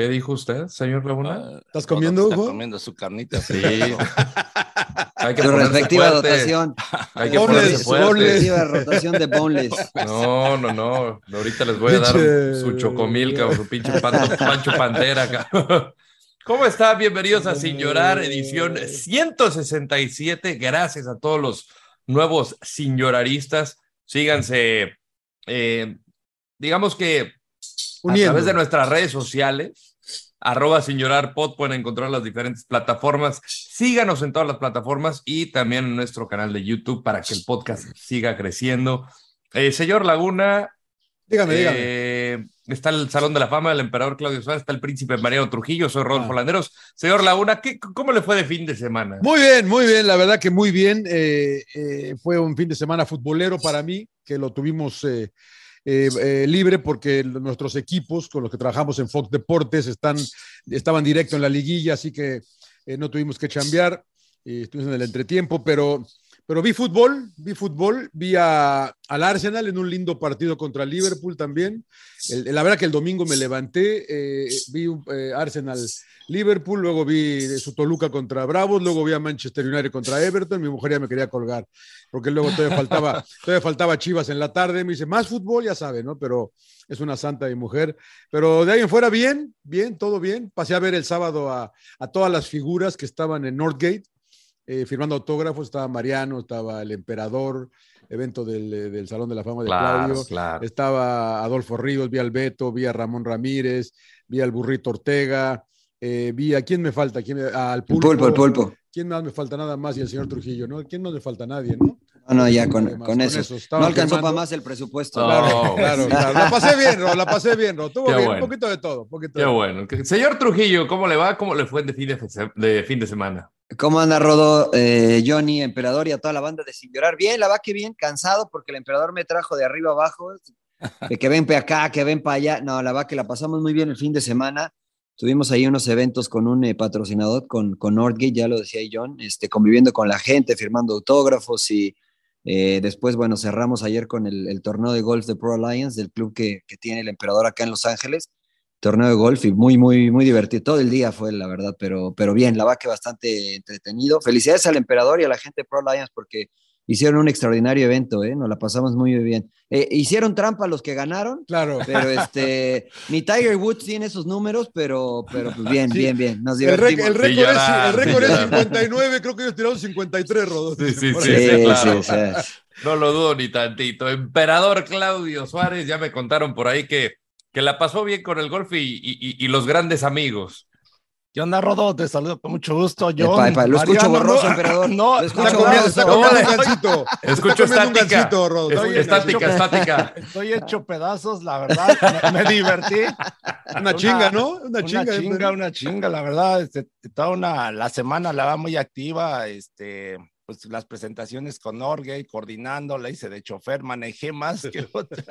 ¿Qué dijo usted, señor Laguna? ¿Estás comiendo, Está Hugo? comiendo su carnita. Sí. Hay que Su respectiva fuerte. dotación. Hay que Boneless, ponerse fuerte. boneless. Respectiva rotación de boneless. No, no, no. Ahorita les voy a dar Pinche- su chocomilca o su pinche panto- Pancho Pantera. cabrón. ¿Cómo está? Bienvenidos a Sin Llorar, edición 167. Gracias a todos los nuevos sin lloraristas. Síganse, eh, digamos que a través de nuestras redes sociales, arroba sin llorar pod, pueden encontrar las diferentes plataformas. Síganos en todas las plataformas y también en nuestro canal de YouTube para que el podcast siga creciendo. Eh, señor Laguna, Dígame, dígame. eh, está el Salón de la Fama del Emperador Claudio Suárez, está el Príncipe Mariano Trujillo, soy Rodolfo Ah. Landeros. Señor Laguna, ¿qué, ¿cómo le fue de fin de semana? Muy bien, muy bien, la verdad que muy bien. Eh, fue un fin de semana futbolero para mí, que lo tuvimos eh, eh, libre porque nuestros equipos con los que trabajamos en Fox Deportes están, estaban directo en la liguilla, así que eh, no tuvimos que chambear, estuvimos en el entretiempo, pero, pero vi fútbol, vi fútbol, vi a- al Arsenal en un lindo partido contra Liverpool también. El- la verdad que el domingo me levanté, eh, vi un eh, Arsenal Liverpool, luego vi su Toluca contra Bravos, luego vi a Manchester United contra Everton, mi mujer ya me quería colgar, porque luego todavía faltaba, todavía faltaba Chivas en la tarde, me dice, más fútbol, ya sabe, ¿no? Pero es una santa mi mujer, pero de ahí en fuera bien, bien, todo bien, pasé a ver el sábado a, a todas las figuras que estaban en Northgate, eh, firmando autógrafos, estaba Mariano, estaba el emperador, evento del, eh, del Salón de la Fama de Claro, Claudio, claro. estaba Adolfo Ríos, vi al Beto, vi a Ramón Ramírez, vi al Burrito Ortega, eh, vi a quién me falta, ¿Quién me- al pulpo, Pulpo, el pulpo. ¿Quién más me falta nada más? Y el señor Trujillo, ¿no? ¿Quién no le falta a nadie, no? No, no, ya con, con eso. No alcanzó para más el presupuesto. Claro, claro, claro. La pasé bien, Ro, la pasé bien, Ro. Tuvo bien, bueno. un poquito de todo. poquito Qué de todo. bueno. Señor Trujillo, ¿cómo le va? ¿Cómo le fue de fin de, fin de semana? ¿Cómo anda Rodo, eh, Johnny, Emperador y a toda la banda de Sin Llorar? Bien, la va que bien, cansado porque el Emperador me trajo de arriba abajo, de que ven para acá, que ven para allá. No, la va que la pasamos muy bien el fin de semana. Tuvimos ahí unos eventos con un eh, patrocinador, con, con Northgate, ya lo decía John, este, conviviendo con la gente, firmando autógrafos y eh, después, bueno, cerramos ayer con el, torneo de golf de Pro Alliance, del club que, que tiene el Emperador acá en Los Ángeles torneo de golf y muy, muy, muy divertido. Todo el día fue, la verdad, pero, pero bien, la va que bastante entretenido. Felicidades al emperador y a la gente de Pro Alliance porque hicieron un extraordinario evento, ¿eh? Nos la pasamos muy bien. Eh, hicieron trampa los que ganaron. Claro. Pero este, ni Tiger Woods tiene esos números, pero, pero pues bien, Sí. bien, bien. Nos El, rec- divertimos. el récord, Sí, es, el récord sí, es llorar. 59, creo que ellos tiraron 53, Rodó. Sí, sí, sí, sí, claro. o sea, No lo dudo ni tantito. Emperador Claudio Suárez, ya me contaron por ahí que, que la pasó bien con el golf y, y- y- y los grandes amigos. ¿Qué onda, Rodo? Te saludo con mucho gusto. Yo, lo escucho borroso, emperador. No, Lo escucho Está comiendo, está borroso. comiendo un gancito. Escucho Está comiendo un estática. estática, estática. Estoy hecho pedazos, la verdad. Me, me divertí. Una chinga, ¿no? Una Una chinga. chinga, una chinga, la verdad. Este, toda una, la semana la va muy activa. Este, pues las presentaciones con Orgey, coordinando, la hice de chofer, manejé más que, otra-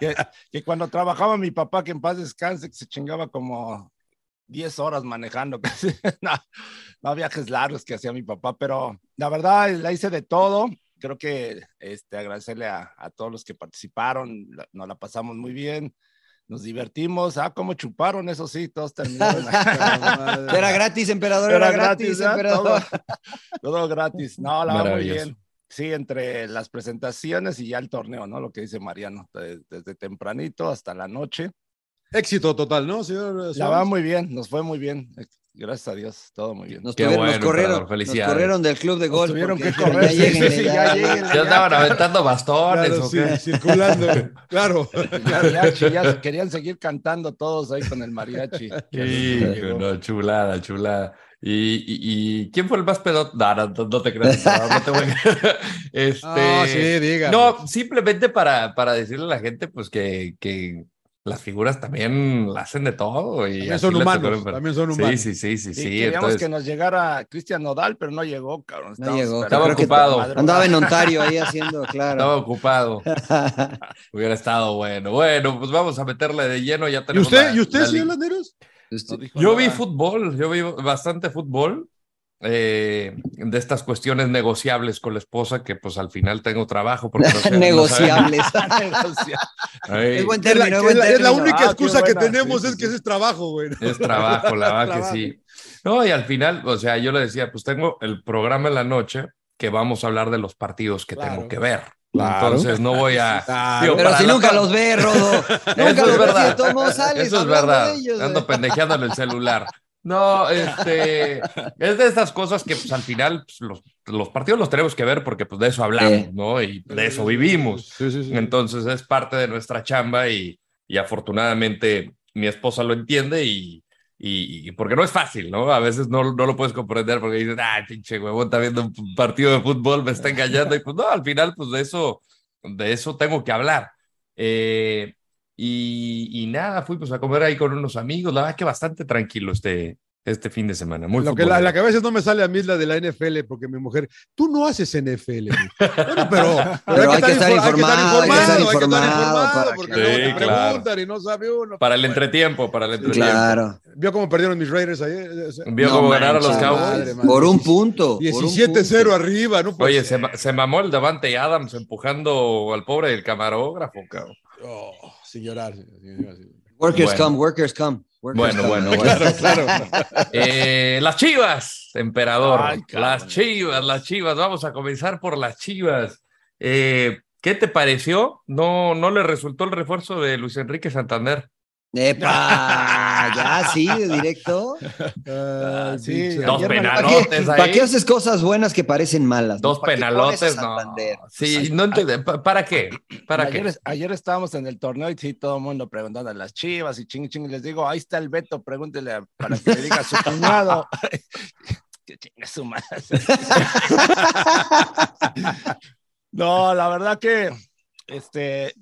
que, que cuando trabajaba mi papá, que en paz descanse, que se chingaba como 10 horas manejando. no, no, viajes largos que hacía mi papá, pero la verdad la hice de todo. Creo que este, agradecerle a, a todos los que participaron, la- nos la pasamos muy bien, nos divertimos. Ah, cómo chuparon, eso sí, todos terminaron. Era gratis, emperador, era, gratis, ¿verdad? emperador. Todo, todo gratis. No, la va muy bien. Sí, entre las presentaciones y ya el torneo, ¿no? Lo que dice Mariano, de- desde tempranito hasta la noche. Éxito total, ¿no, señor? La va muy bien, nos fue muy bien. Gracias a Dios, todo muy bien. Nos, tuvieron- nos bueno, corrieron, emperador, nos felicidades. corrieron del club de golf. tuvieron que correr, ya sí, sí, sí, ya. ya. Ya estaban aventando bastones. Claro, ¿o sí, qué? circulando. Claro. Mariachi, ya querían seguir cantando todos ahí con el mariachi. Hijo, no, chulada, chulada. ¿Y, y, y quién fue el más pedo? No, no, no, no te creas. no, no te voy a- este, Ah, sí, diga. No, simplemente para, para decirle a la gente, pues que, que las figuras también la hacen de todo. Y También son humanos, tocó, pero- también son Sí, humanos. sí, sí, sí, Sí, sí. queríamos entonces- que nos llegara Cristian Nodal, pero no llegó, cabrón. No Estábamos llegó. Estaba ocupado. Andaba en Ontario ahí haciendo, claro. Estaba ocupado. Hubiera estado bueno. Bueno, pues vamos a meterle de lleno. Ya ¿Y tenemos usted, la- ¿y usted la señor Landeros? No Yo vi fútbol, yo vi bastante fútbol. Eh, de estas cuestiones negociables con la esposa, que pues al final tengo trabajo. Porque no sé- no Negociables. Es buen Es la, término, es buen la- es la término. única Ah, excusa que tenemos Sí, es sí, que ese es trabajo, güey. Es trabajo, la verdad que sí. No, y al final, o sea, yo le decía, pues tengo el programa en la noche que vamos a hablar de los partidos que Claro. tengo que ver. Claro. Entonces no voy a... Claro. Digo, Pero si nunca los ve, Rodo. Nunca Eso los sales Eso es verdad. ellos, Ando pendejeando en el celular. No, este, es de estas cosas que pues al final pues, los, los partidos los tenemos que ver porque pues de eso hablamos, Sí. ¿no? Y de eso vivimos. Sí, sí, sí. Entonces es parte de nuestra chamba y, y afortunadamente mi esposa lo entiende y, y, y porque no es fácil, ¿no? A veces no, no lo puedes comprender porque dices, ay, pinche huevón, está viendo un partido de fútbol, me está engañando. Y pues no, al final, pues de eso, de eso tengo que hablar. Eh, y, y nada, fuimos a comer ahí con unos amigos. La verdad que bastante tranquilo este, este fin de semana. Muy Lo que, la, la que a veces no me sale a mí es la de la NFL, porque mi mujer, tú no haces NFL. Bueno, pero, Pero hay que estar infor- informado, hay que estar hay que estar informado para porque que- luego Sí, te claro. preguntan y no sabe uno. Para el entretiempo, para el entretiempo. Claro. ¿Vio cómo perdieron mis Raiders ayer? Vio No cómo ganaron los Cowboys. madre, madre. Por un punto. por un 17-0 punto. arriba, ¿no? Oye, ser. se, se mamó el Davante Adams empujando al pobre del camarógrafo, cabrón. Oh, sin llorar. sin- sin Workers Bueno. come, workers come. workers Bueno, come. bueno, bueno. Claro, claro. Eh, las chivas, emperador. Ay, las chivas, las chivas. Vamos a comenzar por las chivas. Eh, ¿Qué te pareció? No, no le resultó el refuerzo de Luis Enrique Santander. ¡Epa! Ya, sí, de directo. Sí, pinche- Dos Ayer me- ¿Para qué, penalotes para ahí. qué haces cosas buenas que parecen malas? no? Dos ¿Para qué pones a penalotes, no. Sí, no entendí. ¿Pa- ¿Para qué? ¿Para ayer, qué? ayer estábamos en el torneo y sí, todo el mundo preguntando a las chivas y ching, ching. y Les digo, ahí está el Beto, pregúntele a- para que le diga a su cuñado. que chingue su madre. no, la verdad que este,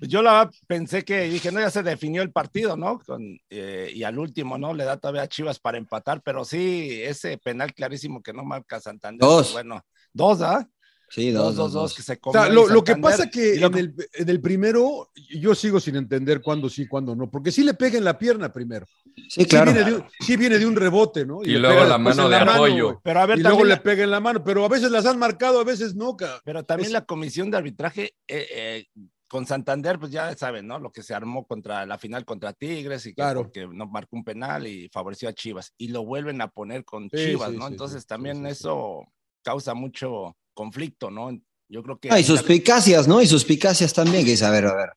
yo la verdad pensé que dije, no, ya se definió el partido, ¿no? Con, eh, y al último, ¿no? Le da todavía a Chivas para empatar, pero sí, ese penal clarísimo que no marca Santander. Dos. pues, Bueno, dos, ¿ah? Sí, Dos, dos, dos, dos, que se O sea, lo, lo que pasa que lo en que- el, en el primero yo sigo sin entender cuándo sí, cuándo no, porque sí le pega en la pierna primero. Sí, claro. Sí viene de un, sí viene de un rebote, ¿no? Y le luego la mano de apoyo. güey. Pero a ver, y luego le la- pega en la mano, pero a veces las han marcado, a veces no. Pero también Es- la comisión de arbitraje eh, eh, con Santander, pues ya saben, ¿no? Lo que se armó contra la final contra Tigres y que Claro. porque no marcó un penal y favoreció a Chivas. Y lo vuelven a poner con Sí, Chivas, sí, ¿no? sí, Entonces sí, también sí, sí, eso causa mucho conflicto, ¿no? Yo creo que. Ah, y suspicacias, ¿no? Y suspicacias también, que dice, a ver, a ver.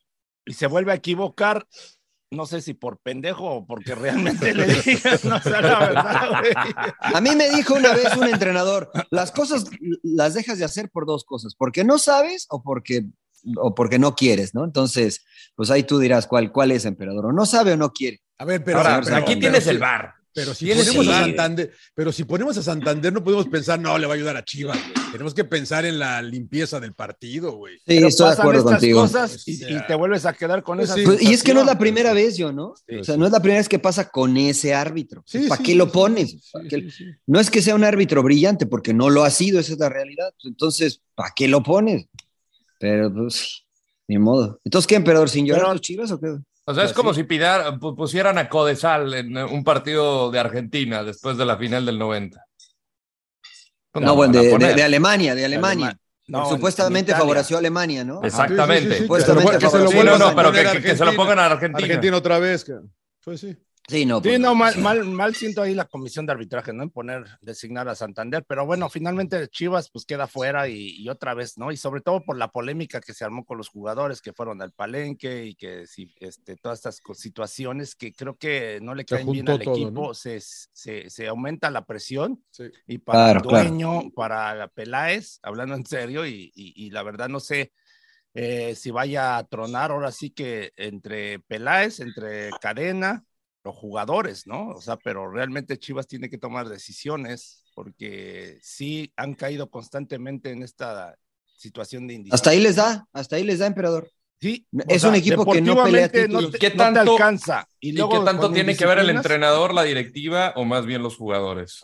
Y se vuelve a equivocar, no sé si por pendejo o porque realmente le digan, no sé la verdad, güey. A mí me dijo una vez un entrenador, las cosas las dejas de hacer por dos cosas, porque no sabes o porque, o porque no quieres, ¿no? Entonces, pues ahí tú dirás cuál, cuál es, emperador, o no sabe o no quiere. A ver, pero, Ahora, pero- aquí tienes el bar. Pero si ponemos a. Santander, pero si ponemos a Santander, no podemos pensar, no, le va a ayudar a Chivas. güey. Tenemos que pensar en la limpieza del partido, güey. Sí, Pero estoy de acuerdo estas contigo. cosas y, y te vuelves a quedar con Pues esa sí. Pues, y es que no es la primera vez, yo, ¿no? Sí, o sea, no es la primera vez que pasa con ese árbitro. Sí, ¿Para sí, qué sí, lo pones? sí, ¿Para sí, qué- sí, sí. No es que sea un árbitro brillante, porque no lo ha sido, esa es la realidad. Entonces, ¿para qué lo pones? Pero, pues, ni modo. Entonces, ¿qué, emperador? ¿Sin llorar Pero- los chivas o qué? O sea, es Pues como sí. si pidar- pu- pusieran a Codesal en eh, un partido de Argentina después de la final del 90. Pues No, bueno, de, de- de Alemania, de Alemania. Alema- No, supuestamente favoreció a Alemania, ¿no? Exactamente. Sí, sí, sí, sí, Supuestamente que se lo pongan a Argentina. Argentina otra vez. que- Pues sí. Sí, no. Sí, pues, no, mal, mal, mal siento ahí la comisión de arbitraje, ¿no? En poner, designar a Santander, pero bueno, finalmente Chivas pues queda fuera y, y otra vez, ¿no? Y sobre todo por la polémica que se armó con los jugadores que fueron al palenque y que sí, este, todas estas situaciones que creo que no le caen bien al todo, equipo, ¿no? se, se, se aumenta la presión Sí. y para Claro, el claro. dueño, para Peláez, hablando en serio, y, y- y la verdad no sé eh, si vaya a tronar ahora sí que entre Peláez, entre Cadena, los jugadores, ¿no? O sea, pero realmente Chivas tiene que tomar decisiones porque sí han caído constantemente en esta situación de indisciplina. Hasta ahí les da, hasta ahí les da, emperador. Sí, Es un equipo que no pelea deportivamente títulos. no ¿Y te, qué no te tanto- alcanza. Y, ¿Y luego qué tanto tiene que ver el entrenador, la directiva o más bien los jugadores?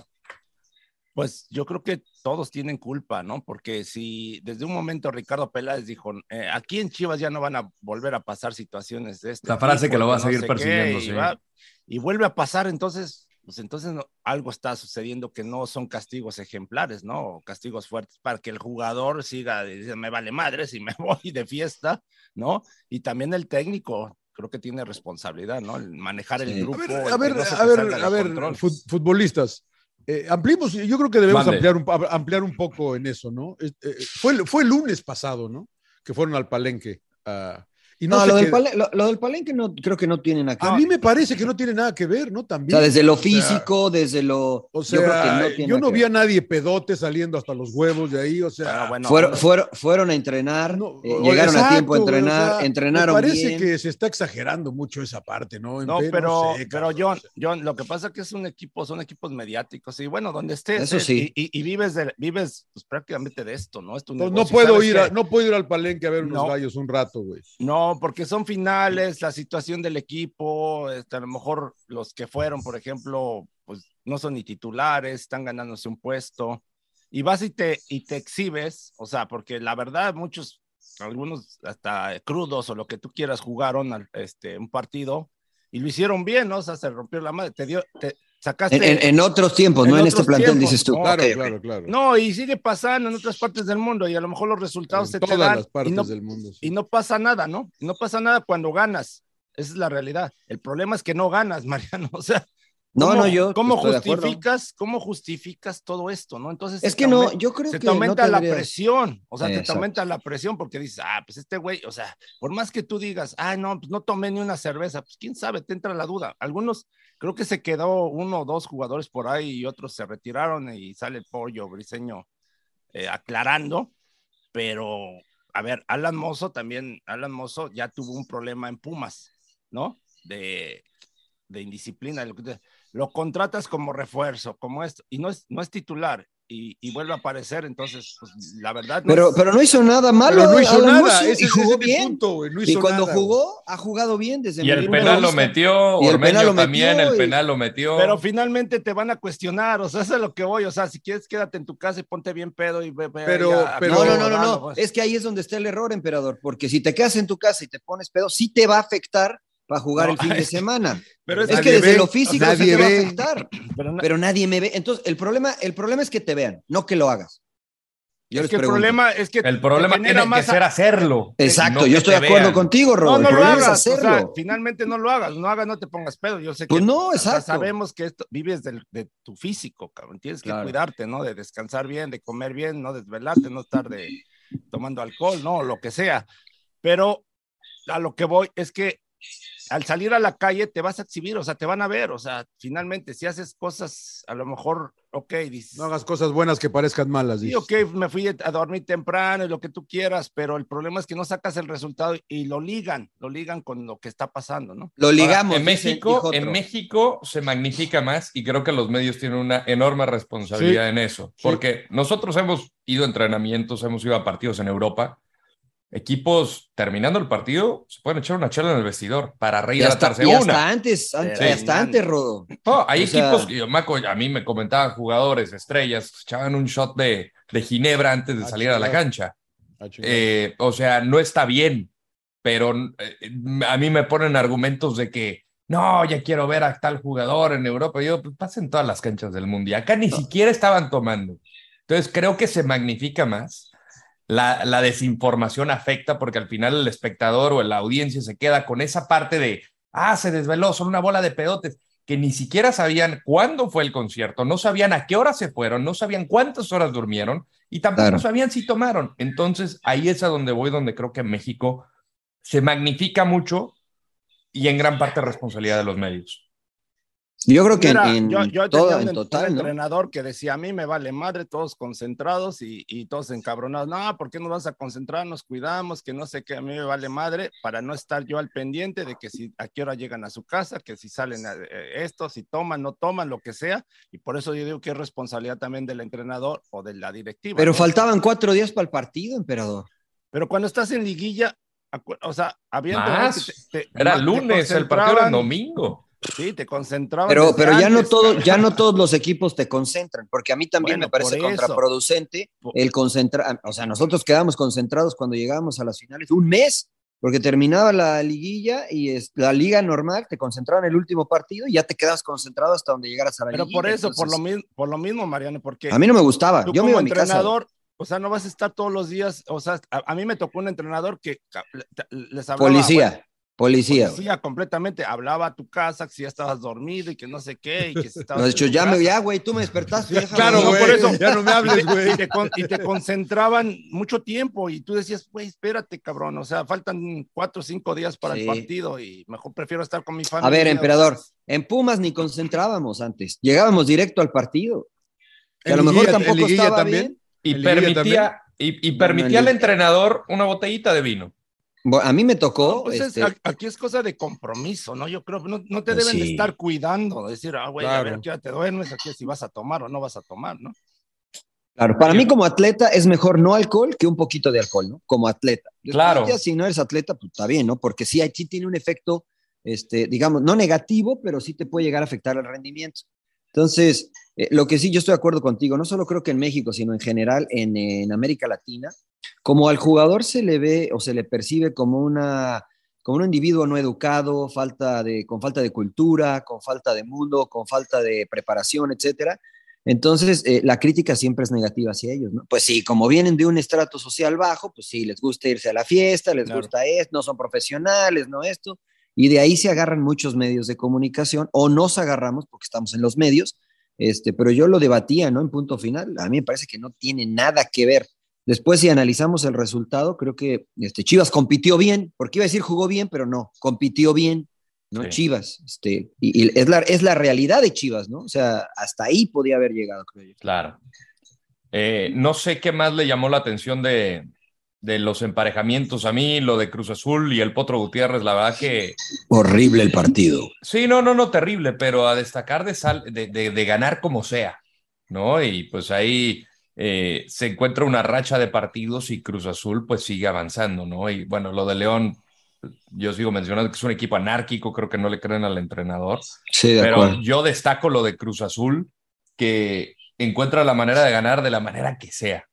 Pues yo creo que todos tienen culpa, ¿no? Porque si desde un momento Ricardo Peláez dijo, eh, aquí en Chivas ya no van a volver a pasar situaciones de este La frase tipo, que lo va a no seguir sé persiguiendo, qué, sí. y, va- y vuelve a pasar, entonces, pues entonces no- algo está sucediendo que no son castigos ejemplares, ¿no? O castigos fuertes para que el jugador siga, dice, me vale madre si me voy de fiesta, ¿no? Y también el técnico. Creo que tiene responsabilidad, ¿no? El manejar el Sí. grupo. A ver, a ver, no a ver, a ver, futbolistas. Eh, ampliemos, yo creo que debemos ampliar un, ampliar un poco en eso, ¿no? Eh, fue, el- fue el lunes pasado, ¿no? Que fueron al palenque. ah, y no, lo, del lo, lo del palenque no, creo que no tiene nada que a ver. mí me parece que no tiene nada que ver, ¿no? O También. sea, desde lo O sea, físico, desde lo. O sea, yo yo, creo que no tiene nada no vi a nadie pedote saliendo hasta los huevos de ahí, o sea. Ah, bueno, fueron, fueron, fueron a entrenar, no, eh, o- llegaron a tiempo a o entrenar, sea, entrenaron Me parece bien. que se está exagerando mucho esa parte, ¿no? En No, pero, sé, pero John, o. John, lo que pasa es que es un equipo, son equipos mediáticos y bueno, donde estés Eso eh, sí. y, y- y vives, de, vives pues, prácticamente de esto, ¿no? Es tu No, puedo ¿Sabes ir a, no puedo ir al palenque a ver unos No. gallos un rato, güey. No, porque son finales, la situación del equipo, este, a lo mejor los que fueron, por ejemplo, pues no son ni titulares, están ganándose un puesto, y vas y te, y te exhibes, o sea, porque la verdad muchos, algunos hasta crudos o lo que tú quieras jugaron este, un partido y lo hicieron bien, ¿no? O sea, se rompió la madre, te dio, te sacaste... En, en- en otros tiempos, en no en este plantel, tiempos, dices tú. no, Claro, Ok, ok. claro, claro. No, y sigue pasando en otras partes del mundo y a lo mejor los resultados en se te todas dan las partes y no, del mundo. sí. y no pasa nada, ¿no? No pasa nada cuando ganas. Esa es la realidad. El problema es que no ganas, Mariano. O sea, No, ¿cómo- no, yo ¿Cómo justificas, cómo justificas todo esto, no? Entonces Es se que te no, yo creo se que te aumenta no la presión, o sea, te- te aumenta la presión porque dices, ah, pues este güey, o sea, por más que tú digas, ah, no, pues no tomé ni una cerveza, pues quién sabe, te entra la duda. Algunos, creo que se quedó uno o dos jugadores por ahí y otros se retiraron y sale el pollo briseño eh, aclarando, pero a ver, Alan Mozo también, Alan Mozo ya tuvo un problema en Pumas, ¿no? De, de indisciplina. Lo, contratas como refuerzo, como esto, y no es, no es titular, y, y vuelve a aparecer, entonces, pues, la verdad. no Pero, es- pero no hizo nada malo. Pero no hizo Alan nada, ese y jugó ese bien. punto, no y hizo cuando nada, jugó, ha jugado bien desde Y el penal lo metió, Y el Ormeño penal lo también, metió, el y- penal lo metió. Pero finalmente te van a cuestionar, o sea, eso es lo que voy, o sea, si quieres quédate en tu casa y ponte bien pedo y ve, ve Pero- pero- No, no, no, no, no. pues. Es que ahí es donde está el error, emperador, porque si te quedas en tu casa y te pones pedo, sí te va a afectar para jugar No, el fin de semana. pero es es que desde ve, lo físico sí nadie te va a afectar, Pero na- pero nadie me ve. Entonces, el problema, el problema es que te vean, no que lo hagas. Yo es que el problema es que el problema tiene que ser hacerlo. Exacto, no que yo estoy de acuerdo vean. contigo, Rob. No, no lo hagas, o sea, hacerlo. finalmente no lo hagas, no hagas, no te pongas pedo. Yo sé que Pues no, o sea, exacto. sabemos que esto vives del- de tu físico, cabrón. Tienes que Claro. cuidarte, ¿no? De descansar bien, de comer bien, no desvelarte, no estar de, tomando alcohol, ¿no? Lo que sea. Pero a lo que voy es que al salir a la calle te vas a exhibir, o sea, te van a ver, o sea, finalmente si haces cosas, a lo mejor, ok, dices. No hagas cosas buenas que parezcan malas. Sí, ok, me fui a dormir temprano y lo que tú quieras, pero el problema es que no sacas el resultado y lo ligan, lo ligan con lo que está pasando, ¿no? Lo ligamos. Ahora, en México, en México se magnifica más y creo que los medios tienen una enorme responsabilidad Sí. en eso, porque nosotros hemos ido a entrenamientos, hemos ido a partidos en Europa. Equipos terminando el partido se pueden echar una charla en el vestidor para Y reír hasta, hasta y hasta una. antes, an- Sí. hasta antes, Rodo. No, hay O sea- equipos que yo me acu- a mí me comentaban jugadores, estrellas, echaban un shot de, de ginebra antes de Ah, salir a la cancha. Ah, chingado. Eh, o sea, no está bien, pero eh, a mí me ponen argumentos de que no, ya quiero ver a tal jugador en Europa. Yo, pues pasen todas las canchas del mundo. Y acá ni siquiera estaban tomando. Entonces creo que se magnifica más. La, la desinformación afecta porque al final el espectador o la audiencia se queda con esa parte de, ah, se desveló, son una bola de pedotes, que ni siquiera sabían cuándo fue el concierto, no sabían a qué hora se fueron, no sabían cuántas horas durmieron y tampoco Claro. sabían si tomaron. Entonces ahí es a donde voy, donde creo que en México se magnifica mucho y en gran parte responsabilidad de los medios. Yo creo que Mira, en, en yo, yo todo, tenía en un, total, un ¿no? entrenador que decía, a mí me vale madre, todos concentrados y, y todos encabronados. No, ¿por qué no vas a concentrar? Nos cuidamos, que no sé qué, a mí me vale madre, para no estar yo al pendiente de que si a qué hora llegan a su casa, que si salen a, eh, esto, si toman, no toman, lo que sea. Y por eso yo digo que es responsabilidad también del entrenador o de la directiva. Pero ¿no? faltaban cuatro días para el partido, emperador. Pero cuando estás en liguilla, o sea, había Más. entrenadores que te- te- Era te lunes, el partido era domingo. Sí, te concentraban. Pero, pero ya no todo, ya no todos los equipos te concentran, porque a mí también Bueno, me parece contraproducente el concentrar, o sea, nosotros quedamos concentrados cuando llegábamos a las finales un mes, porque terminaba la liguilla y es, la liga normal, te concentraban en el último partido y ya te quedas concentrado hasta donde llegaras a la Pero liguilla. por eso, por lo, mismo, por lo mismo, Mariano, porque A mí no me gustaba, tú yo me como iba a mi casa. entrenador, o sea, no vas a estar todos los días, o sea, a, a mí me tocó un entrenador que les hablaba. Policía, bueno, policía. policía completamente, hablaba a tu casa, si ya estabas dormido y que no sé qué, y que si estabas dicho, tu ya, me, ya, güey, tú me despertaste. déjame Claro, dormir". No, por güey, eso. ya no me hables, güey. Y te, con- y te concentraban mucho tiempo y tú decías, güey, espérate, cabrón, o sea, faltan cuatro o cinco días para Sí. el partido y mejor prefiero estar con mi familia. A ver, o sea, emperador, en Pumas ni concentrábamos antes, llegábamos directo al partido. Que a lo mejor liguilla- tampoco estaba también. bien. Y ¿En liguilla permitía, y, permitía al en entrenador una botellita de vino. Bueno, a mí me tocó. Pues es- este, aquí es cosa de compromiso, ¿no? Yo creo que no, no te Pues deben de sí. estar cuidando, decir, ah, güey, a Claro. ver a qué hora te duermes, aquí si vas a tomar o no vas a tomar, ¿no? Claro, para mí como atleta es mejor no alcohol que un poquito de alcohol, ¿no? Como atleta. Después Claro. ya si no eres atleta, pues está bien, ¿no? Porque sí, sí tiene un efecto, este, digamos, no negativo, pero sí te puede llegar a afectar el rendimiento. Entonces, eh, lo que sí yo estoy de acuerdo contigo, no solo creo que en México, sino en general en, en América Latina, como al jugador se le ve o se le percibe como una como un individuo no educado, falta de, con falta de cultura, con falta de mundo, con falta de preparación, etcétera. Entonces, eh, la crítica siempre es negativa hacia ellos, ¿no? Pues sí, como vienen de un estrato social bajo, pues sí, les gusta irse a la fiesta, les Claro. gusta esto, no son profesionales, no esto, y de ahí se agarran muchos medios de comunicación, o nos agarramos porque estamos en los medios, este, pero yo lo debatía, ¿no? En punto final, a mí me parece que no tiene nada que ver. Después, si analizamos el resultado, creo que este, Chivas compitió bien, porque iba a decir jugó bien, pero no, compitió bien, ¿no? Sí. Chivas, este, y, y es, la, es la realidad de Chivas, ¿no? O sea, hasta ahí podía haber llegado, creo yo. Claro. Eh, no sé qué más le llamó la atención de, de los emparejamientos a mí, lo de Cruz Azul y el Potro Gutiérrez, la verdad que Horrible el partido. sí, no, no, no, terrible, pero a destacar de, sal, de, de, de ganar como sea, ¿no? Y pues ahí eh, se encuentra una racha de partidos y Cruz Azul pues sigue avanzando, ¿no? Y bueno, lo de León, yo sigo mencionando que es un equipo anárquico, creo que no le creen al entrenador. Sí, de Pero acuerdo. yo destaco lo de Cruz Azul, que encuentra la manera de ganar de la manera que sea.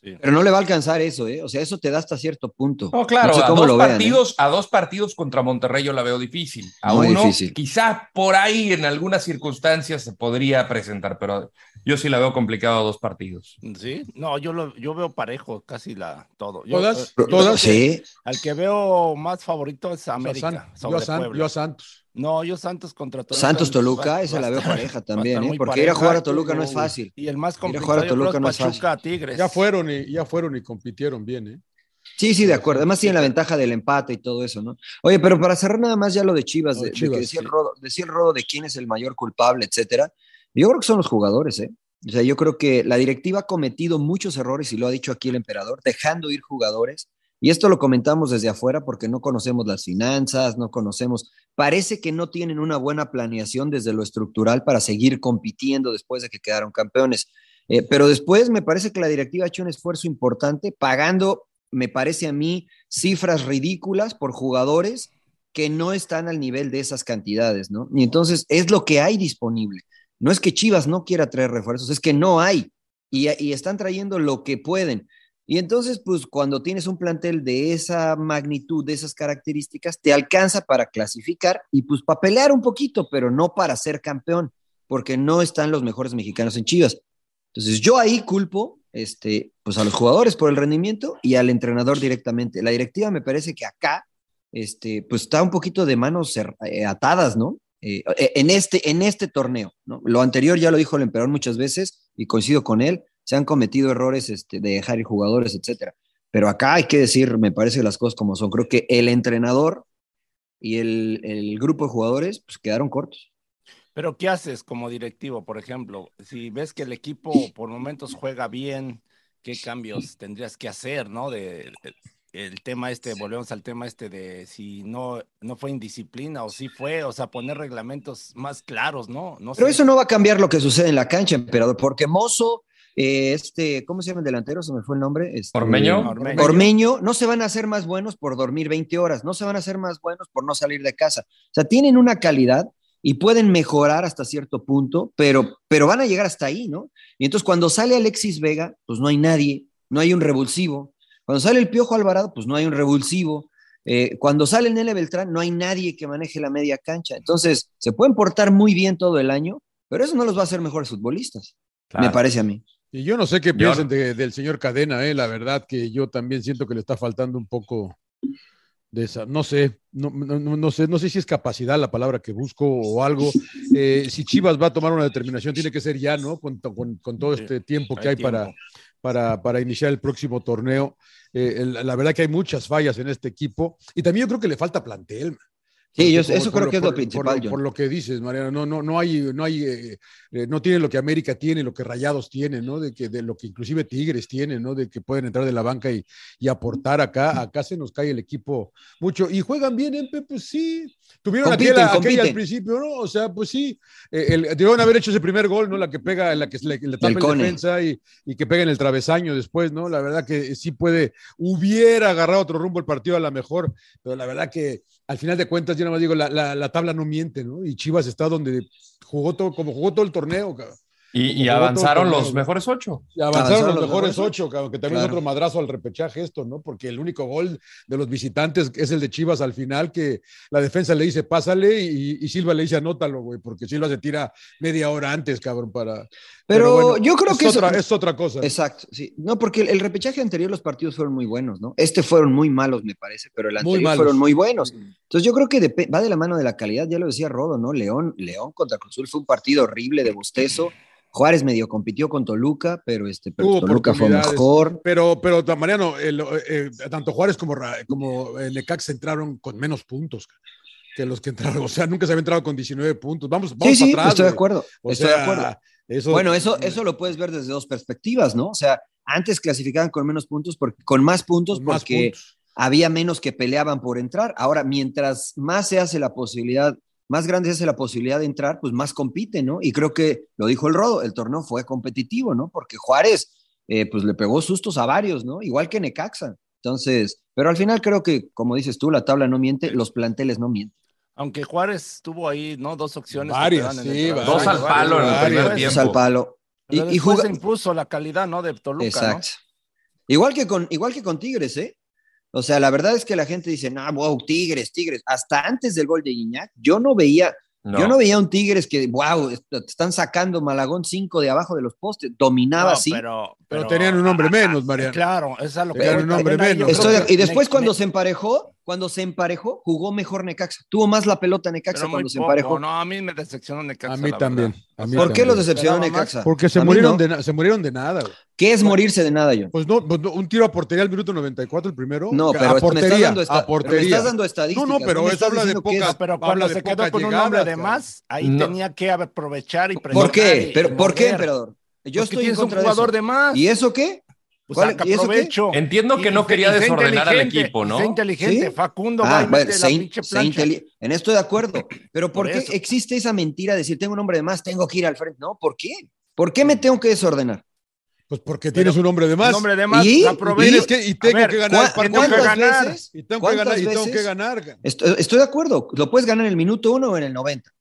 Pero no le va a alcanzar eso, ¿eh? O sea, eso te da hasta cierto punto. No, claro, sé a, dos lo vean, ¿eh? partidos, a dos partidos contra Monterrey yo la veo difícil. A Muy uno, difícil. quizá por ahí en algunas circunstancias se podría presentar, pero yo sí la veo complicado a dos partidos. Sí, no, yo lo, yo veo parejo casi la todo. Yo, ¿Todas? eh, yo ¿Todas? Sí. Al que veo más favorito es Yo a América. Yo a San- Puebla. yo a Santos. No, yo Santos contra Toluca. Santos Toluca, esa la veo pareja también, ¿eh? porque ir a jugar a Toluca no es fácil. Y el más complicado ir a Toluca no es Pachuca, Tigres. Ya fueron y ya fueron y compitieron bien, ¿eh? Sí, sí, de acuerdo. Además tiene la ventaja del empate y todo eso, ¿no? Oye, pero para cerrar nada más ya lo de Chivas, de, Chivas, que decía, el rodo, decía el Rodo de quién es el mayor culpable, etcétera. Yo creo que son los jugadores, ¿eh? O sea, yo creo que la directiva ha cometido muchos errores y lo ha dicho aquí el emperador, dejando ir jugadores y esto lo comentamos desde afuera porque no conocemos las finanzas, no conocemos, parece que no tienen una buena planeación desde lo estructural para seguir compitiendo después de que quedaron campeones. Eh, pero después me parece que la directiva ha hecho un esfuerzo importante pagando, me parece a mí, cifras ridículas por jugadores que no están al nivel de esas cantidades, ¿no? Y entonces es lo que hay disponible. No es que Chivas no quiera traer refuerzos, es que no hay. Y, y están trayendo lo que pueden. Y entonces, pues cuando tienes un plantel de esa magnitud, de esas características, te alcanza para clasificar y pues para pelear un poquito, pero no para ser campeón, porque no están los mejores mexicanos en Chivas. Entonces, yo ahí culpo este, pues a los jugadores por el rendimiento y al entrenador directamente. La directiva me parece que acá, este, pues está un poquito de manos eh, atadas, ¿no? Eh, eh, en, este, en este torneo. Lo anterior ya lo dijo el emperador muchas veces y coincido con él, se han cometido errores este, de dejar ir jugadores, etcétera. Pero acá hay que decir, me parece las cosas como son. Creo que el entrenador y el, grupo de jugadores pues, quedaron cortos. Pero ¿qué haces como directivo, por ejemplo? Si ves que el equipo por momentos juega bien, ¿qué cambios tendrías que hacer, no? De, el tema este, volvemos al tema este de si no, no fue indisciplina o si fue, o sea, poner reglamentos más claros, ¿no? no Pero eso no va a cambiar lo que sucede en la cancha, emperador, porque Mozo eh, este, ¿cómo se llama el delantero? Se me fue el nombre. Este, Ormeño. Ormeño. No se van a hacer más buenos por dormir 20 horas, no se van a hacer más buenos por no salir de casa. O sea, tienen una calidad y pueden mejorar hasta cierto punto, pero, pero van a llegar hasta ahí, ¿no? Y entonces cuando sale Alexis Vega, pues no hay nadie, no hay un revulsivo. Cuando sale el Piojo Alvarado, pues no hay un revulsivo. Eh, cuando sale Nele Beltrán, no hay nadie que maneje la media cancha. Entonces, se pueden portar muy bien todo el año, pero eso no los va a hacer mejores futbolistas, me parece a mí. Y yo no sé qué piensan del señor Cadena, eh, la verdad que yo también siento que le está faltando un poco de esa, no sé, no, no, sé, no sé si es capacidad la palabra que busco o algo. Eh, si Chivas va a tomar una determinación, tiene que ser ya, ¿no? Con, todo este tiempo que hay, para, para, para, iniciar el próximo torneo. Eh, la verdad que hay muchas fallas en este equipo y también yo creo que le falta plantel. Sí, eso creo que es lo principal. Por, lo que dices, Mariano, no, no, no hay, no hay, eh, eh, no tiene lo que América tiene, lo que Rayados tienen, ¿no? De que de lo que inclusive Tigres tienen, ¿no? De que pueden entrar de la banca y, aportar acá. Acá se nos cae el equipo mucho y juegan bien, ¿eh? Pues sí, tuvieron aquella, al principio, ¿no? O sea, pues sí, el, debieron haber hecho ese primer gol, ¿no? La que pega, la que le, tapa el defensa y, y, que pega en el travesaño después, ¿no? La verdad que sí puede, hubiera agarrado otro rumbo el partido a la mejor, pero la verdad que al final de cuentas, yo nada más digo, la, la, tabla no miente, ¿no? Y Chivas está donde jugó todo, como jugó todo el torneo, cabrón. Y, avanzaron los mejores ocho. Y avanzaron, los, mejores ocho, que también es otro madrazo al repechaje esto, ¿no? Porque el único gol de los visitantes es el de Chivas al final, que la defensa le dice pásale y, Silva le dice anótalo, güey, porque Silva se tira media hora antes, cabrón, para... Pero, yo creo que es otra cosa. Exacto, sí. No, porque el, repechaje anterior los partidos fueron muy buenos, ¿no? Este fueron muy malos, me parece, pero el anterior fueron muy buenos. Entonces yo creo que va de la mano de la calidad, ya lo decía Rodo, ¿no? León, León contra Cruzul fue un partido horrible de bostezo Juárez medio compitió con Toluca, pero este Toluca fue mejor. Pero, pero Mariano, eh, tanto Juárez como, como el Necax entraron con menos puntos que los que entraron. O sea, nunca se había entrado con 19 puntos. Vamos, vamos sí, sí, atrás. Estoy de acuerdo. estoy de acuerdo. Bueno, eso, eso lo puedes ver desde dos perspectivas, ¿no? O sea, antes clasificaban con menos puntos, porque, con más puntos, porque había menos que peleaban por entrar. Ahora, mientras más se hace la posibilidad más grande es la posibilidad de entrar, pues más compite, ¿no? Y creo que lo dijo el Rodo, el torneo fue competitivo, ¿no? Porque Juárez, eh, pues le pegó sustos a varios, ¿no? Igual que Necaxa. Entonces, pero al final creo que, como dices tú, la tabla no miente, los planteles no mienten. Aunque Juárez tuvo ahí, ¿no? Dos opciones. Varias, sí, Dos al palo en el primer tiempo. Dos al palo. y, y se impuso la calidad, ¿no? De Toluca, Exacto. Igual que, con, igual que con Tigres, ¿eh? O sea, la verdad es que la gente dice, no, wow, Tigres, Tigres. Hasta antes del gol de Iñak, yo no veía, Yo no veía un Tigres que, wow, te están sacando Malagón 5 de abajo de los postes, dominaba No, así. pero, Pero tenían un hombre menos, Mariano. Claro, esa es a lo que Tenían un hombre menos. Estoy- y después cuando se emparejó, cuando se emparejó, jugó mejor Necaxa. Tuvo más la pelota Necaxa cuando se emparejó. No, a mí me decepcionó Necaxa. A mí también. a mí ¿Por qué los decepcionó. Necaxa? Porque se A murieron, no. de se murieron de nada. güey. ¿Qué es morirse de nada, yo? Pues no, pues no, un tiro a portería al minuto 94, el primero. No, a pero me estás portería, dando esta- a portería. me estás dando estadísticas, No, no, pero eso estás habla de diciendo que es- poca, No, pero habla cuando de se quedó pocas con un hombre de más, ahí tenía que aprovechar y ¿Por qué? y- ¿Pero y por qué, emperador? Yo estoy en tienes un de jugador eso. de más. ¿Y eso qué? Pues ¿Cuál- saca y eso qué? Entiendo que Y- no quería desordenar al equipo, ¿no? Sea inteligente, ¿Sí? Facundo Ah, bueno, sé la sé inteli- en esto de acuerdo. Pero ¿por, Por qué eso. existe esa mentira de decir tengo un hombre de más, tengo que ir al frente? No, ¿por qué? ¿Por qué me tengo que desordenar? Pues porque tienes un hombre de más. Un hombre de más, ¿Y? que, y tengo ver, que ganar el ¿cuá- partido. tengo que ¿Cuántas ganar. veces? Y tengo que ¿Cuántas ganar, y tengo que ganar. Estoy, estoy de acuerdo. Lo puedes ganar en el minuto uno o en el 90.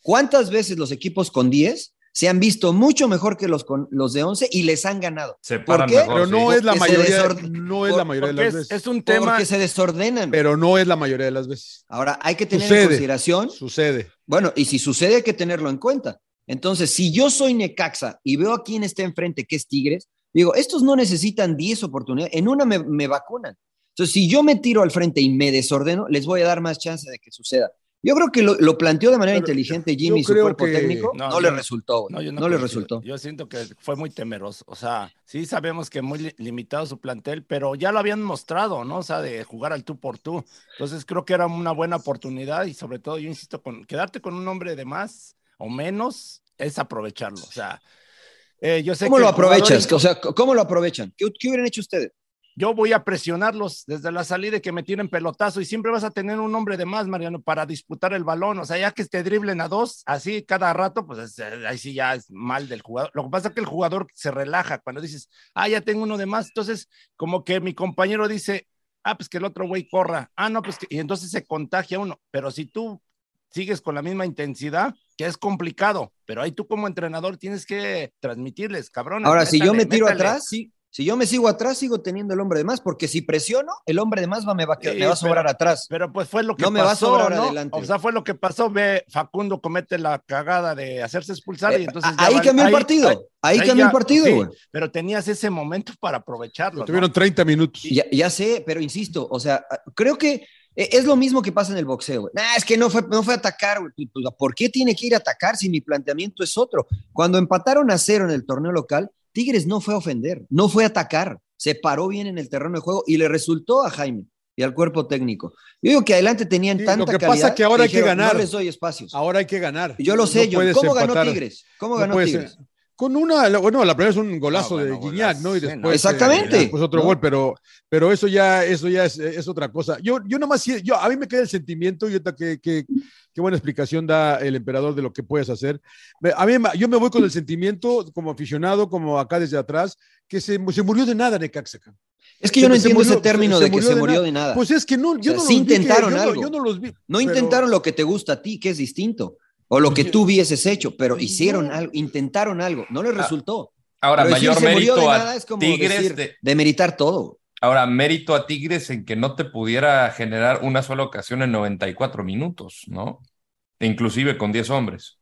¿Cuántas veces los equipos con 10 se han visto mucho mejor que los, con, los de 11 y les han ganado? Se ¿Por qué? mejor, Pero no sí. es la mayoría, desorden- no es la mayoría de las es, veces. es un tema. Porque se desordenan. Pero no es la mayoría de las veces. Ahora, hay que tener en consideración, Sucede. bueno, y si sucede hay que tenerlo en cuenta. Entonces, si yo soy Necaxa y veo a quién está enfrente, que es Tigres, digo, estos no necesitan 10 oportunidades, en una me, me vacunan. Entonces, si yo me tiro al frente y me desordeno, les voy a dar más chance de que suceda. Yo creo que lo, lo planteó de manera Pero inteligente Jimmy y su cuerpo que- técnico. No, No, le resultó. No, yo no, no le resultó. Yo siento que fue muy temeroso. O sea, sí sabemos que muy li- limitado su plantel, pero ya lo habían mostrado, ¿no? O sea, de jugar al tú por tú. Entonces creo que era una buena oportunidad y sobre todo, yo insisto, con quedarte con un hombre de más o menos es aprovecharlo. O sea, eh, yo sé ¿Cómo que lo aprovechas? O sea, ¿cómo lo aprovechan? ¿Qué, qué hubieran hecho ustedes? Yo voy a presionarlos desde la salida y que me tiren pelotazo y siempre vas a tener un hombre de más, Mariano, para disputar el balón. O sea, ya que te driblen a dos, así cada rato, pues es- eh, ahí sí ya es mal del jugador. Lo que pasa es que el jugador se relaja cuando dices, ah, ya tengo uno de más. Entonces, como que mi compañero dice, ah, pues que el otro güey corra. Ah, no, pues que, y entonces se contagia uno. Pero si tú sigues con la misma intensidad, que es complicado, pero ahí tú como entrenador tienes que transmitirles, cabrón. Ahora, si yo me tiro métale. atrás, sí. Si yo me sigo atrás, sigo teniendo el hombre de más, porque si presiono, el hombre de más va, me, va, Sí, me va a sobrar pero- atrás. Pero pues fue lo que No me va a pasó, sobrar ¿no? adelante. O sea, fue lo que pasó. Ve, Facundo comete la cagada de hacerse expulsar y entonces. ahí cambió el ahí- partido. Ahí cambió el partido, sí, pero tenías ese momento para aprovecharlo. ¿no? Tuvieron 30 minutos. Ya, ya sé, pero insisto, o sea, creo que eh, es lo mismo que pasa en el boxeo. güey. Nah, es que no fue, no fue a atacar. güey. Pues, ¿Por qué tiene que ir a atacar si mi planteamiento es otro? Cuando empataron a cero en el torneo local, Tigres no fue a ofender, no fue a atacar. Se paró bien en el terreno de juego y le resultó a Jaime y al cuerpo técnico. Yo digo que adelante tenían Sí, tanta lo que calidad pasa es que ahora hay que dijeron, ganar. No les doy espacios. Ahora hay que ganar. Yo lo sé, No yo. ¿Cómo ganó. Tigres? ¿Cómo ganó Tigres? ser. Con una, bueno, la primera es un golazo No, de bueno, Guiñac, ¿no? Y después. no. Exactamente. eh, después otro ¿no? gol, pero, pero eso ya, eso ya es, es otra cosa. Yo, yo nomás, yo, a mí me queda el sentimiento, y que, que, qué buena explicación da el emperador de lo que puedes hacer. A mí, me- yo me voy con el sentimiento, como aficionado, como acá desde atrás, que se, se murió de nada Necaxa. Es que yo no Se entiendo murió- ese término se de que se murió de nada. Pues es que no, yo O sea, no sí los vi que- intentaron yo no- algo. yo no los vi. No pero- intentaron lo que te gusta a ti, que es distinto, o lo que tú hubieses hecho, pero hicieron algo, intentaron algo, no les Ah, resultó. Ahora, Pero mayor de mérito nada a es como Tigres. decir, de- demeritar todo. ahora, mérito a Tigres en que no te pudiera generar una sola ocasión en 94 minutos, ¿no? Inclusive con 10 hombres.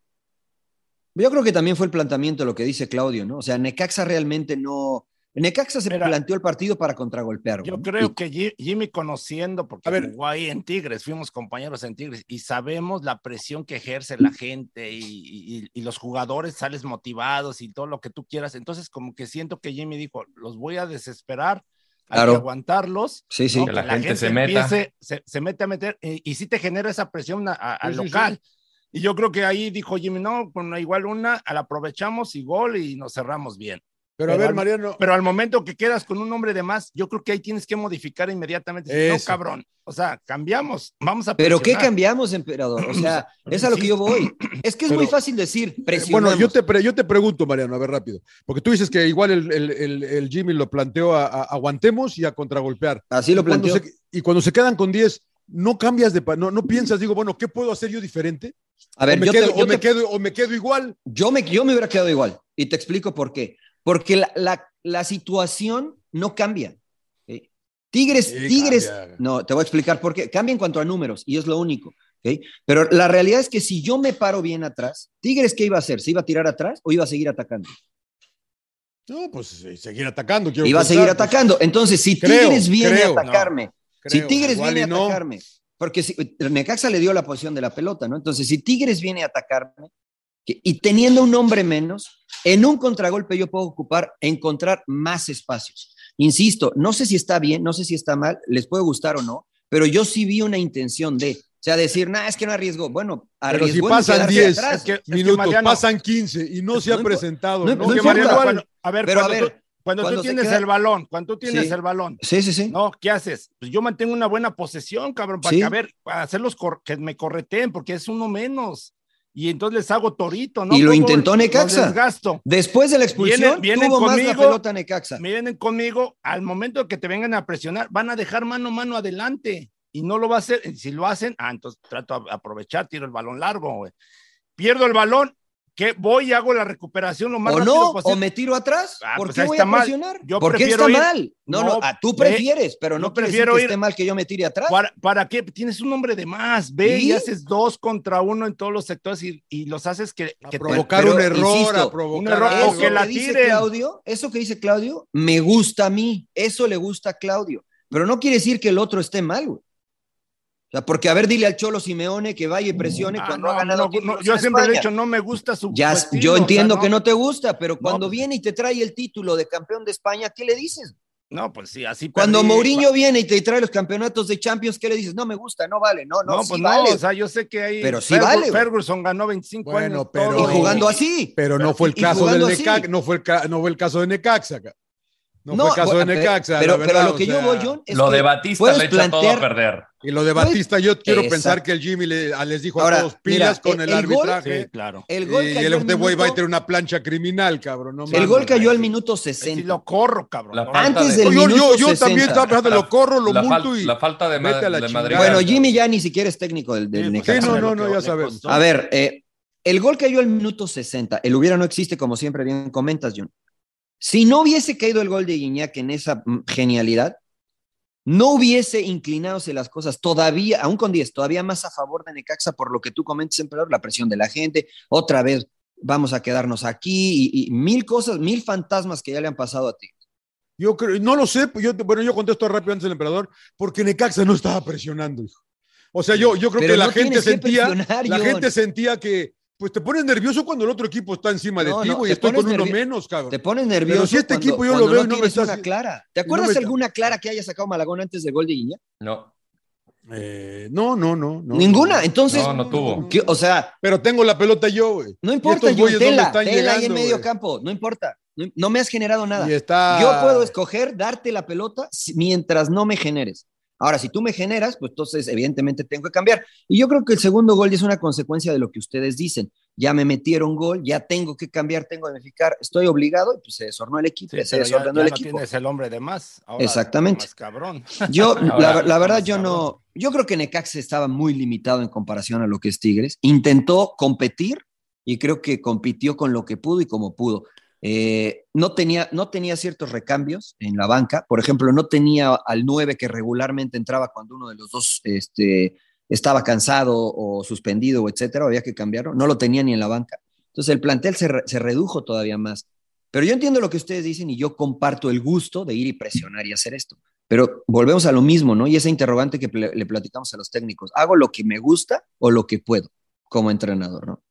Yo creo que también fue el planteamiento de lo que dice Claudio, ¿no? O sea, Necaxa realmente no. Necaxa se Mira, planteó el partido para contragolpear. Yo ¿no? creo Y- que Ji- Jimmy conociendo, porque A ver. jugó ahí en Tigres, fuimos compañeros en Tigres y sabemos la presión que ejerce la gente y, y- y los jugadores sales motivados y todo lo que tú quieras. Entonces, como que siento que Jimmy dijo, los voy a desesperar, hay Claro. que aguantarlos. Sí, sí. ¿no? Que la gente se meta. empiece- se, se mete a meter y, y sí te genera esa presión a- a- al Sí, sí, local. Y yo creo que ahí dijo Jimmy, no, con igual una, la aprovechamos y gol y nos cerramos bien. Pero a ver, al- Mariano, Pero al momento que quedas con un hombre de más, yo creo que ahí tienes que modificar inmediatamente. Decir, No, Eso. cabrón. O sea, cambiamos. Vamos a Pero ¿qué cambiamos, emperador? O sea, es a lo que yo voy. Es que es Pero- muy fácil decir, Eh, presionamos. Bueno, yo te, pre- yo te pregunto, Mariano, a ver rápido, porque tú dices que igual el, el- el- el Jimmy lo planteó a, a- aguantemos y a contragolpear. Así lo planteó. se- y cuando se quedan con 10, no cambias de, pa- no, no piensas, digo, bueno, ¿qué puedo hacer yo diferente? A ver, o, me yo te- quedo, yo o, me te- quedo, o me quedo igual. Yo me, yo me hubiera quedado igual y te explico por qué. Porque la, la- la situación no cambia. Tigres, Sí, Tigres, cambia. no, te voy a explicar por qué. Cambia en cuanto a números y es lo único. ¿ok? Pero la realidad es que si yo me paro bien atrás, Tigres, ¿qué iba a hacer? ¿Se iba a tirar atrás o iba a seguir atacando? No, pues eh, seguir atacando. quiero Iba a seguir pues. atacando. Entonces, si Creo, Tigres viene creo. a atacarme, No, si Tigres viene a no. atacarme, porque si, Necaxa le dio la posición de la pelota, ¿no? Entonces, si Tigres viene a atacarme y teniendo un hombre menos, en un contragolpe yo puedo ocupar, encontrar más espacios. Insisto, no sé si está bien, no sé si está mal, les puede gustar o no, pero yo sí vi una intención de, o sea, decir, nah, es que no arriesgó. Bueno, Pero si pasan quedarse 10 atrás. Es que- es que, minutos, Mariano- pasan 15 y no se ha No presentado. no- ¿no? Mariano, cuando- a ver, Pero a cuando, ver, tú, cuando cuando tienes queda- el balón, cuando tú tienes Sí. el balón, Sí, sí, sí. no, ¿qué haces? Pues yo mantengo una buena posesión, cabrón, para Sí. que, a ver, para hacerlos que me correteen, porque es uno menos. Y entonces les hago torito, ¿no? Y lo ¿Cómo intentó Necaxa. Después de la expulsión, Vienen- vienen tuvo más la conmigo. pelota Necaxa. Vienen conmigo, al momento de que te vengan a presionar, van a dejar mano a mano adelante y no lo va a hacer. Si lo hacen, ah, entonces trato de aprovechar, tiro el balón largo, güey. Pierdo el balón, que voy y hago la recuperación lo más o rápido no, posible. o me tiro atrás. Ah, ¿Por pues qué voy está a mal. presionar? Yo ¿Por qué está ir- mal? No, no, No, ah, tú ve- prefieres, pero no prefiero que ir- esté mal que yo me tire atrás. ¿Para, ¿Para qué? Tienes un hombre de más. Ve y, ¿Y? haces dos contra uno en todos los sectores y, y los haces que, provocar Pero, un error, insisto, a provocar un error, algo. o que la que dice. Claudio, eso que dice Claudio, me gusta a mí, eso le gusta a Claudio, pero no quiere decir que el otro esté mal, güey. Sea, porque a ver, dile al Cholo Simeone que vaya y presione Ah, cuando no, ha ganado no, no, títulos yo siempre he dicho, no me gusta su. Ya, yo o sea, entiendo no. que no te gusta, pero cuando pues- viene y te trae el título de campeón de España, ¿qué le dices? No, pues sí, así Cuando perdí. Mourinho viene y te trae los campeonatos de Champions, ¿qué le dices? No me gusta, no vale, no, no, No, sí pues vale. no, o sea, yo sé que ahí. Pero sí vale. Ferguson ganó 25 Bueno, años. pero- todo, y jugando así. Pero no fue el caso del. Necaxa, no fue el, no fue el caso de Necaxa. No, No, fue caso de Necaxa. pero- pero verdad, a lo que yo sea, voy, John, es Lo que de Batista le echa todo a plantear- perder. Y lo de Batista, yo quiero exacto. pensar que el Jimmy le- a- les dijo Ahora, a todos pilas mira, con el- el, el gol- arbitraje. Sí, claro. El gol y cayó el este güey va a tener una plancha criminal, cabrón. No El gol cayó al minuto Si 60. lo corro, cabrón. No, Antes de- del yo, yo, minuto yo también 60. estaba pensando, lo corro, lo la, multo fal- y. la falta de, vete a la de. Madrid. Bueno, Jimmy ya ni siquiera es técnico del, del Sí, pues, Necaxa. Sí, no, no, no, ya sabemos. A ver, eh, el gol cayó al minuto 60. El hubiera no existe, como siempre bien comentas, John. Si no hubiese caído el gol de Guiñac en esa mm, genialidad, no hubiese inclinadose las cosas todavía, aún con 10, todavía más a favor de Necaxa por lo que tú comentas, emperador, la presión de la gente, otra vez vamos a quedarnos aquí y, y mil cosas, mil fantasmas que ya le han pasado a ti. Yo creo, no lo sé, yo, bueno, yo contesto rápido antes del emperador, porque Necaxa no estaba presionando, hijo. O sea, yo, yo creo Pero que la gente que sentía, presionar, la gente sentía que, pues te pones nervioso cuando el otro equipo está encima No, de ti, güey, estoy con uno menos, cabrón. Te pones nervioso. Pero si este cuando- equipo yo lo veo no y no me tienes está una clara. ¿Te acuerdas me- alguna clara que haya sacado Malagón antes del gol de Guiñac? No, Eh, no, no, no, no. Ninguna. Entonces, no, no tuvo. ¿qué? o sea, Pero tengo la pelota yo, güey. no importa, me tela, están tela ahí en medio campo, no importa. No, no me has generado nada. Y está- Yo puedo escoger darte la pelota mientras no me generes. Ahora, si tú me generas, pues entonces evidentemente tengo que cambiar. Y yo creo que el segundo gol ya es una consecuencia de lo que ustedes dicen. Ya me metieron gol, ya tengo que cambiar, tengo que modificar, estoy obligado y pues se desordenó el equipo, Sí, se pero ya, desordenó ya el no equipo. tienes el hombre de más. Ahora, Exactamente. más cabrón. Yo, Ahora, la, la verdad, yo cabrón. no, yo creo que Necaxa estaba muy limitado en comparación a lo que es Tigres. Intentó competir y creo que compitió con lo que pudo y como pudo. Eh, no, tenía, no tenía ciertos recambios en la banca. Por ejemplo, no tenía al 9 que regularmente entraba cuando uno de los dos este, estaba cansado o suspendido, etcétera, había que cambiarlo. No lo tenía ni en la banca. Entonces el plantel se, re- se redujo todavía más. Pero yo entiendo lo que ustedes dicen y yo comparto el gusto de ir y presionar y hacer esto. Pero volvemos a lo mismo, ¿no? Y esa interrogante que le platicamos a los técnicos, ¿hago lo que me gusta o lo que puedo como entrenador, ¿no?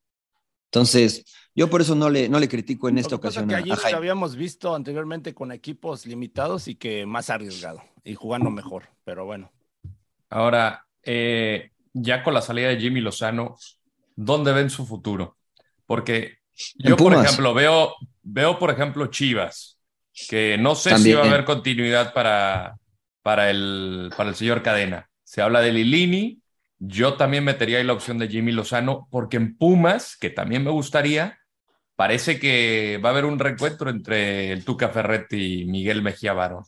Entonces, yo por eso no le, no le critico en esta ocasión que allí a lo habíamos visto anteriormente con equipos limitados y que más arriesgado y jugando mejor. Pero bueno, Ahora, eh, ya con la salida de Jimmy Lozano, ¿dónde ven su futuro? Porque yo, por ejemplo, veo, veo, por ejemplo, Chivas, que no sé si También. va a haber continuidad para, para, el, para el señor Cadena. Se habla de Lilini, yo también metería ahí la opción de Jimmy Lozano, porque en Pumas, que también me gustaría, parece que va a haber un reencuentro entre el Tuca Ferretti y Miguel Mejía Barón.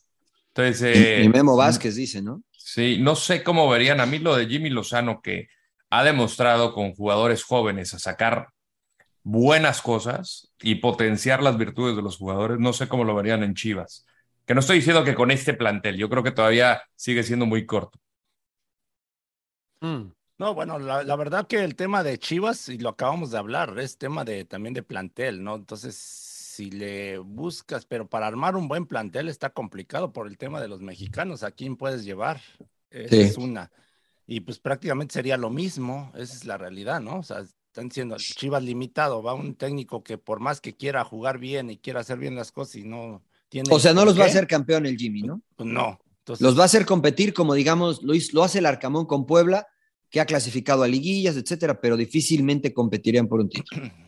Entonces, eh, y Memo Vázquez dice, ¿no? Sí, no sé cómo verían a mí lo de Jimmy Lozano, que ha demostrado con jugadores jóvenes a sacar buenas cosas y potenciar las virtudes de los jugadores. No sé cómo lo verían en Chivas. Que no estoy diciendo que con este plantel, yo creo que todavía sigue siendo muy corto. Mm. No, bueno, la, la, verdad que el tema de Chivas, y lo acabamos de hablar, es tema de también de plantel, ¿no? Entonces, si le buscas, pero para armar un buen plantel está complicado por el tema de los mexicanos, ¿a quién puedes llevar? Esa sí. es una. Y pues prácticamente sería lo mismo, esa es la realidad, ¿no? O sea, están siendo Chivas limitado, va un técnico que por más que quiera jugar bien y quiera hacer bien las cosas y no tiene... O sea, no los qué, va a hacer campeón el Jimmy, ¿no? Pues no. Entonces, los va a hacer competir como, digamos, lo, lo hace el Arcamón con Puebla, que ha clasificado a liguillas, etcétera, pero difícilmente competirían por un título.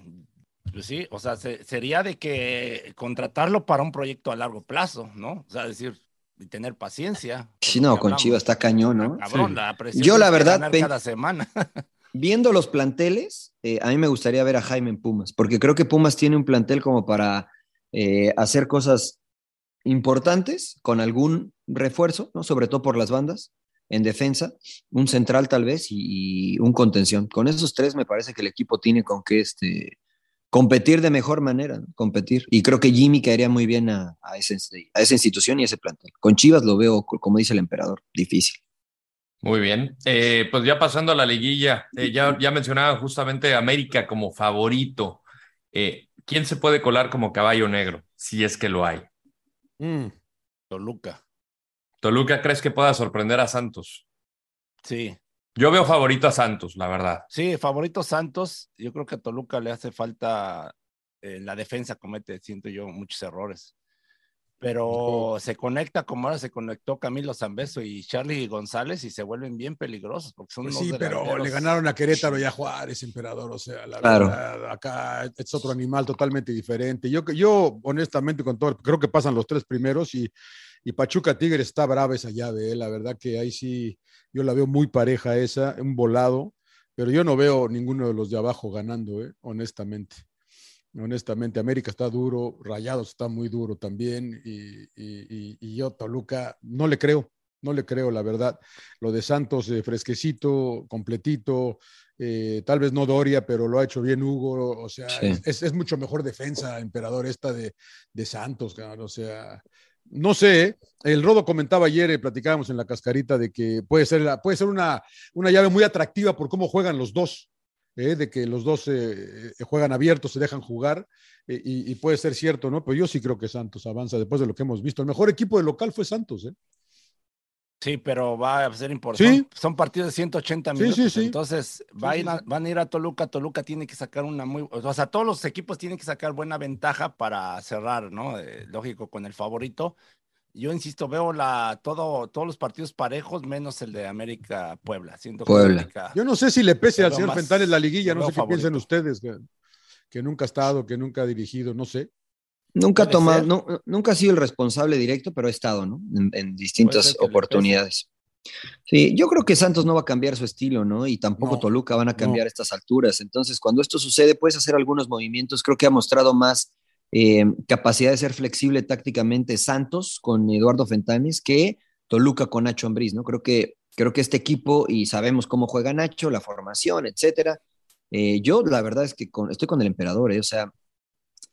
Pues sí, o sea, se, sería de que contratarlo para un proyecto a largo plazo, ¿no? O sea, decir, y tener paciencia. Sí, no, con Chivas está cañón, ¿no? Cabrón, sí. la Yo, la verdad, cada semana. viendo los planteles, eh, a mí me gustaría ver a Jaime en Pumas, porque creo que Pumas tiene un plantel como para eh, hacer cosas importantes con algún refuerzo, ¿no? Sobre todo por las bandas en defensa, un central tal vez y, y, un contención. Con esos tres me parece que el equipo tiene con qué este, competir de mejor manera, ¿no? competir. Y creo que Jimmy caería muy bien a, a, ese, a, esa institución y a ese plantel. Con Chivas lo veo, como dice el emperador, difícil. Muy bien. Eh, pues ya pasando a la liguilla, eh, ya, ya mencionaba justamente América como favorito. Eh, ¿Quién se puede colar como caballo negro, si es que lo hay? Mm. Toluca. ¿Toluca crees que pueda sorprender a Santos? Sí. Yo veo favorito a Santos, la verdad. Sí, favorito Santos. Yo creo que a Toluca le hace falta en eh, la defensa, comete, siento yo, muchos errores. Pero se conecta como ahora se conectó Camilo Zambeso y Charlie González y se vuelven bien peligrosos porque son pues sí, pero le ganaron a Querétaro y a Juárez, emperador. O sea, la claro. verdad, acá es otro animal totalmente diferente. Yo, yo honestamente, con todo, creo que pasan los tres primeros y, y Pachuca Tigre está brava esa llave. ¿eh? La verdad que ahí sí, yo la veo muy pareja esa, un volado, pero yo no veo ninguno de los de abajo ganando, ¿eh? honestamente honestamente. América está duro, Rayados está muy duro también, y, y, y, yo, Toluca, no le creo, no le creo, la verdad. Lo de Santos, eh, fresquecito, completito, eh, tal vez no Doria, pero lo ha hecho bien Hugo, o sea, sí. es, es, mucho mejor defensa, emperador, esta de, de Santos, o sea. No sé, el Rodo comentaba ayer, eh, platicábamos en la cascarita de que puede ser, puede ser una, una llave muy atractiva por cómo juegan los dos, eh, de que los dos eh, juegan abiertos, se dejan jugar, eh, y, y, puede ser cierto, ¿no? Pero yo sí creo que Santos avanza después de lo que hemos visto. El mejor equipo de local fue Santos, ¿eh? Sí, pero va a ser importante. ¿Sí? Son partidos de 180 minutos. Sí, sí, entonces va a ir a, van a ir a Toluca. Toluca tiene que sacar una muy. O sea, todos los equipos tienen que sacar buena ventaja para cerrar, ¿no? Eh, lógico, con el favorito. Yo insisto, veo la, todo, todos los partidos parejos, menos el de América Puebla. Siento Puebla. América, Yo no sé si le pese al señor Fentanes la liguilla, no sé favorito. qué piensan ustedes, que, que, nunca ha estado, que nunca ha dirigido, no sé. Nunca ha tomado, no, nunca ha sido el responsable directo, pero ha estado, ¿no? En, en distintas oportunidades. Sí, yo creo que Santos no va a cambiar su estilo, ¿no? Y tampoco no, Toluca van a cambiar no. estas alturas. Entonces, cuando esto sucede, puedes hacer algunos movimientos. Creo que ha mostrado más eh, capacidad de ser flexible tácticamente Santos con Eduardo Fentanes que Toluca con Nacho Ambriz, ¿no? Creo que, creo que este equipo, y sabemos cómo juega Nacho, la formación, etcétera. Eh, yo, la verdad es que con, estoy con el emperador, ¿eh? O sea,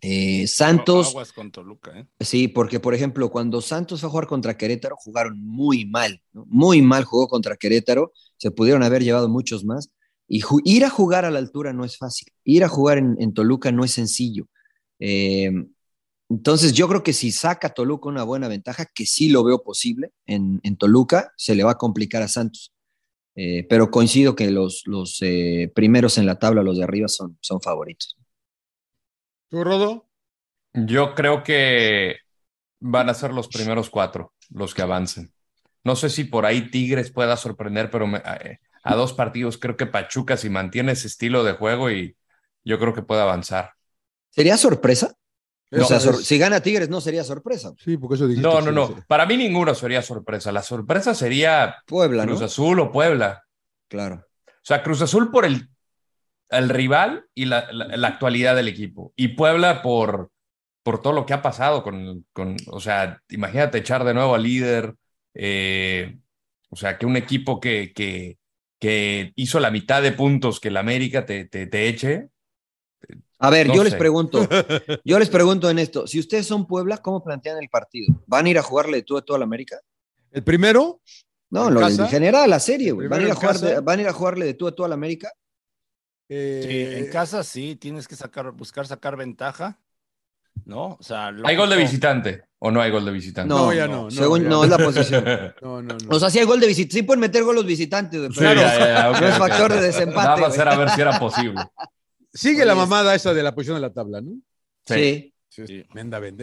eh, Santos. Aguas con Toluca, ¿eh? Sí, porque por ejemplo, cuando Santos fue a jugar contra Querétaro, jugaron muy mal, ¿no? muy mal jugó contra Querétaro, se pudieron haber llevado muchos más. Y ir a jugar a la altura no es fácil, ir a jugar en, en Toluca no es sencillo. Eh, entonces, yo creo que si saca Toluca una buena ventaja, que sí lo veo posible en, en Toluca, se le va a complicar a Santos. Pero coincido que los, los primeros en la tabla, los de arriba, son, son favoritos. ¿Tú, Rodo? Yo creo que van a ser los primeros cuatro los que avancen. No sé si por ahí Tigres pueda sorprender, pero me, a, a, dos partidos creo que Pachuca si mantiene ese estilo de juego y yo creo que puede avanzar. ¿Sería sorpresa? No, o sea, sor si gana Tigres no sería sorpresa. Sí, porque eso dijiste. No, no, no. Para mí ninguno sería sorpresa. La sorpresa sería Puebla, Cruz ¿no? Azul o Puebla. Claro. O sea, Cruz Azul por el, el rival y la, la, la, actualidad del equipo. Y Puebla por, por todo lo que ha pasado con, con o sea, imagínate echar de nuevo al líder. Eh, o sea, que un equipo que, que, que hizo la mitad de puntos que el América te, te, te eche, a ver, no yo sé. les pregunto, yo les pregunto en esto, si ustedes son Puebla, ¿cómo plantean el partido? ¿Van a ir a jugarle tú a toda la América? ¿El primero? No, ¿En lo, en general, la serie, güey. ¿Van, a ir a jugar. ¿Van a ir a jugarle de tú a tú a la América? Eh, Sí, en casa sí, tienes que sacar, buscar sacar ventaja, ¿no? O sea, ¿Hay gol de visitante o no hay gol de visitante? No, ya no, no, Según, ya no, no. es la posición. No, no, no. O sea, sí hay gol de visitante. Sí pueden meter gol los visitantes, güey, Sí, pero ya, ya, ya, ok, no es factor de desempate. Nada más era a ver si era posible. Sigue la mamada esa de la posición de la tabla, ¿no? Sí, Sí.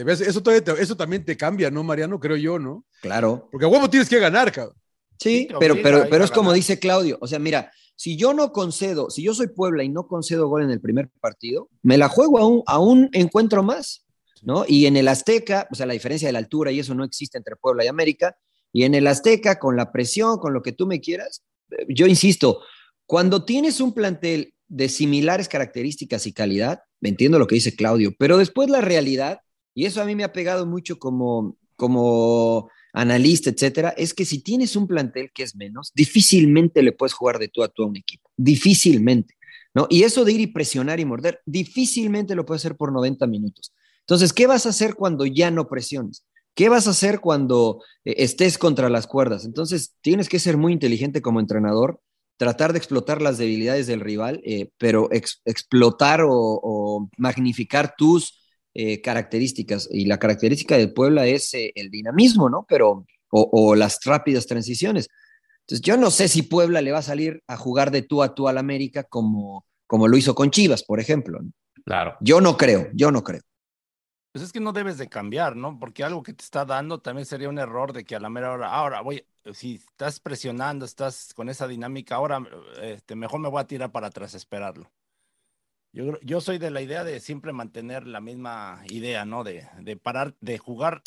¿Ves? Eso, te- eso también te cambia, ¿no, Mariano? Creo yo, ¿no? claro. Porque a huevo tienes que ganar, cabrón. Sí, pero, pero, pero es como dice Claudio. O sea, mira, si yo no concedo, si yo soy Puebla y no concedo gol en el primer partido, me la juego a un, encuentro más, ¿no? Y en el Azteca, o sea, la diferencia de la altura y eso no existe entre Puebla y América. Y en el Azteca, con la presión, con lo que tú me quieras, eh, yo insisto, cuando tienes un plantel de similares características y calidad, me entiendo lo que dice Claudio, pero después la realidad, y eso a mí me ha pegado mucho como, como analista, etcétera, es que si tienes un plantel que es menos, difícilmente le puedes jugar de tú a tú a un equipo, difícilmente, ¿no? Y eso de ir y presionar y morder, difícilmente lo puedes hacer por 90 minutos. Entonces, ¿qué vas a hacer cuando ya no presiones? ¿Qué vas a hacer cuando eh, estés contra las cuerdas? Entonces, tienes que ser muy inteligente como entrenador, tratar de explotar las debilidades del rival, eh, pero ex- explotar o magnificar tus eh, características. Y la característica del Puebla es eh, el dinamismo, ¿no? Pero, o, o las rápidas transiciones. Entonces, yo no sé si Puebla le va a salir a jugar de tú a tú al América como, como lo hizo con Chivas, por ejemplo. ¿no? Claro. Yo no creo, yo no creo. Pues es que no debes de cambiar, ¿no? Porque algo que te está dando también sería un error de que a la mera hora, ahora voy, si estás presionando, estás con esa dinámica, ahora este, mejor me voy a tirar para atrás a esperarlo. Yo, soy de la idea de siempre mantener la misma idea, ¿no? De, de parar, de jugar.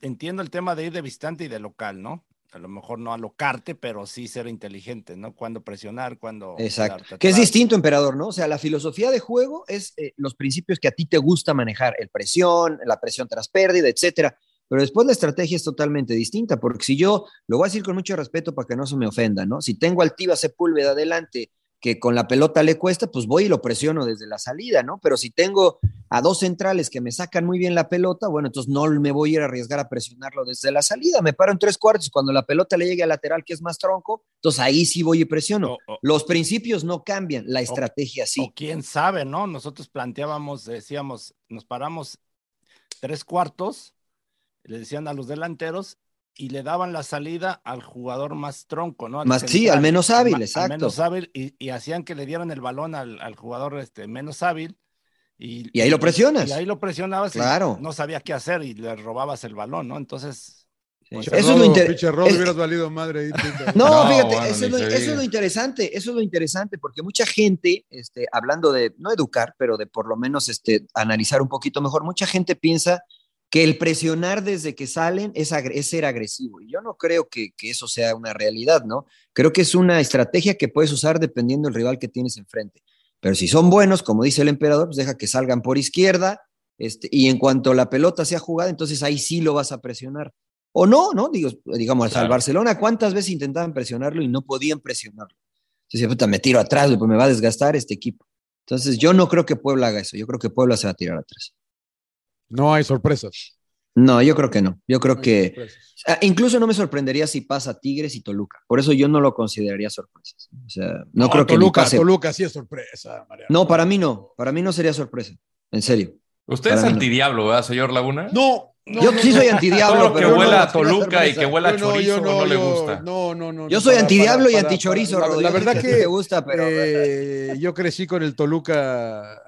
Entiendo el tema de ir de visitante y de local, ¿no? A lo mejor no alocarte, pero sí ser inteligente, ¿no? Cuando presionar, cuando. Exacto. Que es distinto, emperador, ¿no? O sea, la filosofía de juego es eh, los principios que a ti te gusta manejar, el presión, la presión tras pérdida, etcétera. Pero después la estrategia es totalmente distinta, porque si yo, lo voy a decir con mucho respeto para que no se me ofenda, ¿no? Si tengo al Tiva Sepúlveda adelante, que con la pelota le cuesta, pues voy y lo presiono desde la salida, ¿no? Pero si tengo a dos centrales que me sacan muy bien la pelota, bueno, entonces no me voy a ir a arriesgar a presionarlo desde la salida, me paro en tres cuartos y cuando la pelota le llegue al lateral, que es más tronco, entonces ahí sí voy y presiono. O- o- Los principios no cambian, la estrategia sí. O quién sabe, ¿no? Nosotros planteábamos, decíamos, nos paramos tres cuartos, le decían a los delanteros y le daban la salida al jugador más tronco, ¿no? Al Más- sí, al menos hábil, ma- al exacto. menos hábil y, y hacían que le dieran el balón al, al jugador este, menos hábil. Y, Y ahí lo presionas. Y ahí lo presionabas Claro. y no sabía qué hacer y le robabas el balón, ¿no? Entonces, pues, Eso es lo inter- Pinche Rodo, es- hubieras valido madre ahí. puta. No, No, fíjate, bueno, eso, es lo, eso es lo interesante, eso es lo interesante, porque mucha gente, este, hablando de, no educar, pero de por lo menos este, analizar un poquito mejor, mucha gente piensa que el presionar desde que salen es, ser agresivo. Y yo no creo que, que eso sea una realidad, ¿no? Creo que es una estrategia que puedes usar dependiendo del rival que tienes enfrente. Pero si son buenos, como dice el emperador, pues deja que salgan por izquierda, este, y en cuanto la pelota sea jugada, entonces ahí sí lo vas a presionar. O no, ¿no? Digo, digamos, al Claro. Barcelona, ¿cuántas veces intentaban presionarlo y no podían presionarlo? Entonces, puta, me tiro atrás, pues me va a desgastar este equipo. Entonces, yo no creo que Puebla haga eso. Yo creo que Puebla se va a tirar atrás. No hay sorpresas. No, yo creo que no. Yo creo No que sorpresas. ah, incluso no me sorprendería si pasa Tigres y Toluca. Por eso yo no lo consideraría sorpresas. O sea, no, creo que Toluca, pase. Toluca sí es sorpresa, Mariano. No, para mí no. Para mí no sería sorpresa. En serio. Usted es mí no. antidiablo, ¿verdad, señor Laguna? No. no, yo no, sí soy antidiablo, Todo lo que huela a Toluca y que huela a Yo no, chorizo no, le gusta. No, no, no. Yo soy para- antidiablo para- y antichorizo, la-. La, verdad que que te gusta, pero- eh, yo crecí con el Toluca.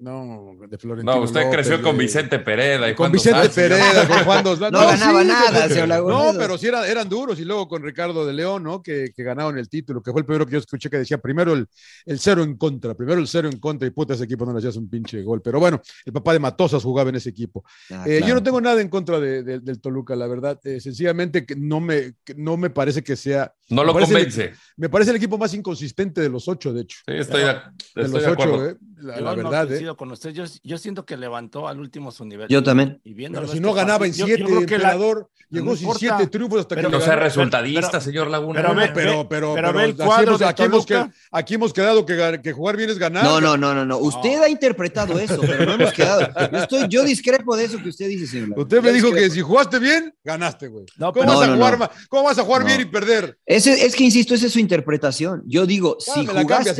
No, de Florentino. No, usted López, creció con de- Vicente Pereda y Con Juan Vicente. Pereda, con Juan Dos No ganaba nada, No, pero sí eran, eran duros. Y luego con Ricardo de León, ¿no? Que, que ganaron el título, que fue el primero que yo escuché que decía primero el, el cero en contra, primero el cero en contra, y puta, ese equipo no le hacías un pinche gol. Pero bueno, el papá de Matosas jugaba en ese equipo. Ah, Eh, Yo no tengo nada en contra de- de- del Toluca, la verdad. Eh, sencillamente que no me, que no me parece que sea. No me lo el- convence. me parece el equipo más inconsistente de los ocho, de hecho. Sí, estoy de, de estoy los de ocho. ¿eh? La, la no verdad, ¿eh? Coincido con usted. Yo, yo siento que levantó al último su nivel. Yo también. Y Pero si no ganaba en yo- yo siete, la- emperador, llegó no sin importa. siete triunfos hasta Pero- que No sea resultadista, pero- señor Laguna. pero ve- pero, pero, pero pero ve el así cuadro hemos- de aquí, hemos, aquí quedado que, ga- que jugar bien es ganar. No, no, no, no, no. Usted ha interpretado eso, pero no hemos quedado. Yo, estoy, yo discrepo de eso que usted dice, señor. Laguna. Usted me Yo dijo que si jugaste bien, ganaste, güey. No, ¿Cómo, vas a jugar ¿Cómo vas a jugar No. bien y perder? Ese, es que insisto, esa es su interpretación. Yo digo, Ah, si jugaste.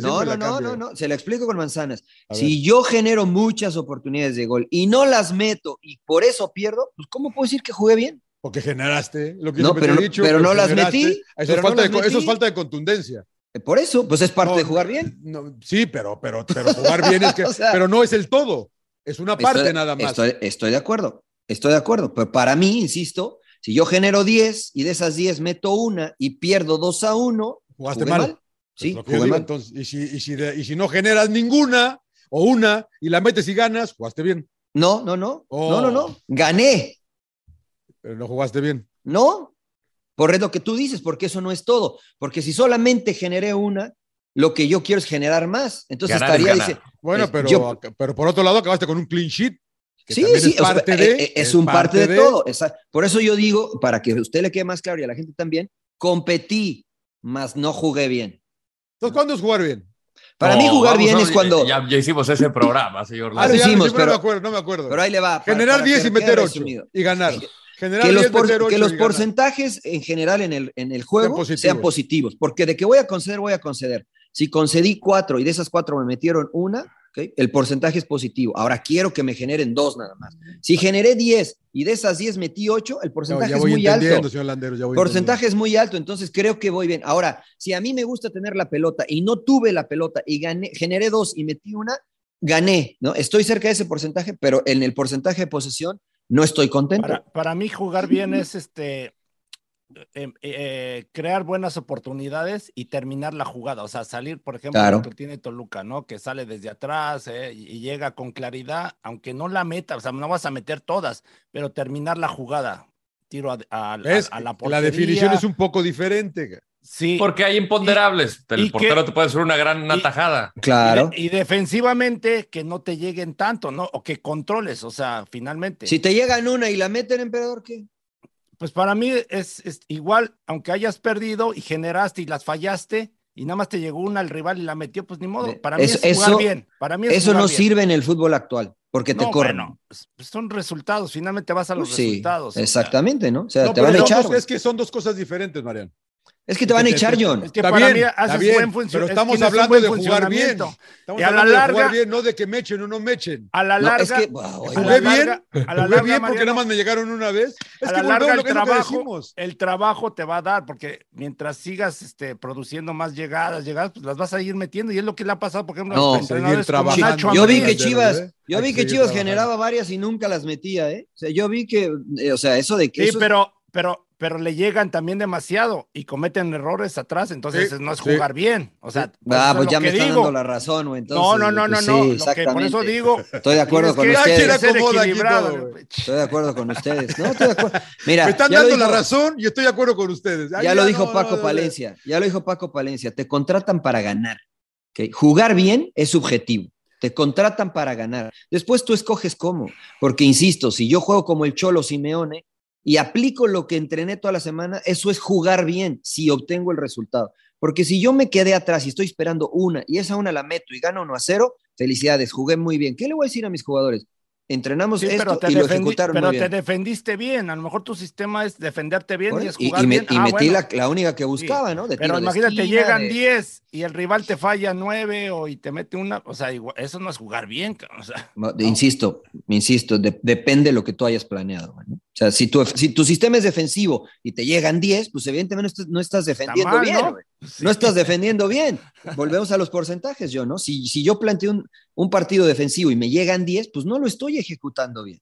No, no, no, no, se la explico con manzanas. Si yo genero muchas oportunidades de gol y no las meto y por eso pierdo, pues ¿cómo puedo decir que jugué bien? Porque generaste, lo que No, pero te he dicho. pero no las metí, Eso, es falta de, eso es falta de contundencia. Eh, Por eso, pues es parte No, de jugar bien. No, sí, pero, pero, pero jugar bien es que. O sea, pero no es el todo. Es una parte Estoy- nada más. Estoy, estoy de acuerdo, estoy de acuerdo. Pero para mí, insisto, si yo genero 10 y de esas 10 meto una y pierdo 2 a 1, Jugaste jugué mal. Sí, jugué digo, mal. entonces, y, si, y, si de- y si no generas ninguna o una y la metes y ganas, jugaste bien. No, no, no. Oh. No, no, no. Gané. Pero no jugaste bien. No. Por lo que tú dices, porque eso no es todo. Porque si solamente generé una, lo que yo quiero es generar más. Entonces Ganar es estaría dice, Bueno, eh, pero, yo- pero por otro lado acabaste con un clean sheet. que Sí, sí, es o sea, parte eh, de. eh, es un parte de, todo. esa- Por eso yo digo, para que a usted le quede más claro y a la gente también, competí, mas no jugué bien. Entonces, ¿cuándo es jugar bien? Para No, mí jugar vamos bien a- es cuando... Ya, ya hicimos ese programa, señor Ah, lo sí, hicimos, sí, pero- No me acuerdo, no me acuerdo. Pero ahí le va. para- Generar para 10 que y quede meter 8 resumido. y ganar. Generar que los, 10, por- meter 8 que los y ganar. porcentajes en general en el, en el juego positivos. sean positivos. Porque de que voy a conceder, voy a conceder. Si concedí cuatro y de esas cuatro me metieron una, el porcentaje es positivo. Ahora quiero que me generen dos nada más. Si generé 10 y de esas 10 metí 8, el porcentaje ya es muy alto. señor Landero, ya voy Porcentaje es muy alto, entonces creo que voy bien. Ahora, si a mí me gusta tener la pelota y no tuve la pelota y gané, generé dos y metí una, gané, ¿no? Estoy cerca de ese porcentaje, pero en el porcentaje de posesión no estoy contento. Para, para mí jugar bien es este eh, eh, crear buenas oportunidades y terminar la jugada, o sea, salir, por ejemplo, Claro. lo que tiene Toluca, ¿no? Que sale desde atrás eh, y, llega con claridad, aunque no la meta, o sea, no vas a meter todas, pero terminar la jugada, tiro a, a- a- Es a la la portería. definición es un poco diferente. Sí. Porque hay imponderables. y el portero te puede hacer una gran una y- tajada. Claro. Y, de- y defensivamente que no te lleguen tanto, ¿no? O que controles, o sea, finalmente. Si te llegan una y la meten, emperador, ¿qué? Pues para mí es, es igual, aunque hayas perdido y generaste y las fallaste y nada más te llegó una al rival y la metió, pues ni modo. Para mí Eso- es jugar eso- bien. Para mí es Eso no bien. sirve en el fútbol actual, porque te No, corren. bueno, pues, pues son resultados, finalmente vas a los sí, resultados. exactamente, ¿no? O sea, No, te van a echar. es que son dos cosas diferentes, Mariano. Es que te van a echar, John. Es que Está para bien, mí está haces bien, buen funcio- pero es que estamos hablando de jugar bien. funcionamiento. Estamos Y a la hablando de jugar larga- bien, no de que me echen o no me echen. A la No, larga, es que, wow, a jugué la bien, larga- a la jugué larga, bien porque Mariano, nada más me llegaron una vez. Es a que la larga el lo que, es lo que trabajo, el trabajo te va a dar, porque mientras sigas este, produciendo más llegadas, llegadas, pues las vas a ir metiendo, y es lo que le ha pasado, por ejemplo, No, a los entrenadores Yo vi que Chivas, ¿eh? yo vi que Chivas trabajando. generaba varias y nunca las metía, ¿eh? O sea, yo vi que, eh, o sea, eso de que Sí, pero, pero, pero le llegan también demasiado y cometen errores atrás, entonces Sí, no es sí. jugar bien. O sea, Ah, pues ya me están digo. dando la razón, güey. No, no, no, no, pues no. lo que por eso exactamente. digo. Estoy de acuerdo con ustedes. todo. Estoy de acuerdo con ustedes. No, estoy de acuerdo. Mira, Me están dando la razón y estoy de acuerdo con ustedes. Ay, Ya lo dijo no, Paco no, no, Palencia, ya lo dijo Paco Palencia, te contratan para ganar. ¿ok? Jugar bien es subjetivo, te contratan para ganar. Después tú escoges cómo, porque insisto, si yo juego como el Cholo Simeone y aplico lo que entrené toda la semana, eso es jugar bien si obtengo el resultado. Porque si yo me quedé atrás y estoy esperando una y esa una la meto y gano 1 a 0, felicidades, jugué muy bien. ¿Qué le voy a decir a mis jugadores? Entrenamos Sí, esto pero te, y lo ejecutaron pero muy te defendiste bien. A lo mejor tu sistema es defenderte bien y es jugar y bien. y Ah, metí bueno. la, la única que buscaba, ¿no? De Pero de imagínate, esquina, llegan de- 10 y el rival te falla 9 o y te mete una, o sea, igual- eso no es jugar bien, o sea, No, de- Insisto, insisto, de- depende de lo que tú hayas planeado. ¿no? O sea, si tu, si tu sistema es defensivo y te llegan 10, pues evidentemente no estás, no estás defendiendo mal, bien. ¿No? güey. ¿no? estás defendiendo bien. Volvemos a los porcentajes, yo, ¿no? Si, si yo planteo un, un partido defensivo y me llegan 10, pues no lo estoy ejecutando bien.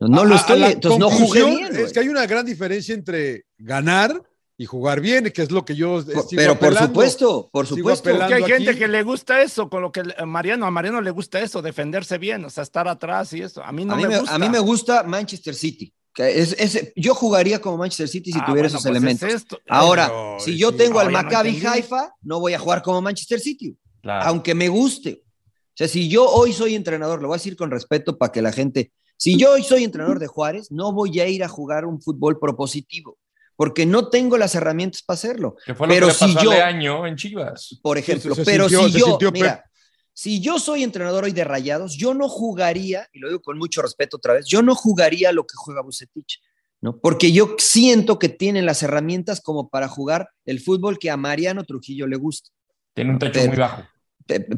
No, no lo A- estoy, entonces no jugué bien. Es que hay una gran diferencia entre ganar y jugar bien, que es lo que yo Por- sigo pero por supuesto, por supuesto. Porque hay gente aquí. que le gusta eso, con lo que Mariano, a Mariano le gusta eso, defenderse bien, o sea, estar atrás y eso. A mí no a, mí me, me, gusta. a mí me gusta Manchester City. Es- es- yo jugaría como Manchester City si Ah, tuviera bueno, esos pues es elementos. esto. Ahora, Pero, si sí. yo tengo al No, no Maccabi entendí. Haifa, no voy a jugar como Manchester City, Claro. aunque me guste. O sea, si yo hoy soy entrenador, lo voy a decir con respeto para que la gente, si yo hoy soy entrenador de Juárez, no voy a ir a jugar un fútbol propositivo, porque no tengo las herramientas para hacerlo. Que fue lo pero que si pasó yo, de año en Chivas. por ejemplo, se pero sintió- si se yo, mira. Si yo soy entrenador hoy de Rayados, yo no jugaría, y lo digo con mucho respeto otra vez, yo no jugaría lo que juega Bucetich, ¿no? Porque yo siento que tienen las herramientas como para jugar el fútbol que a Mariano Trujillo le gusta. Tiene un techo Pero- muy bajo.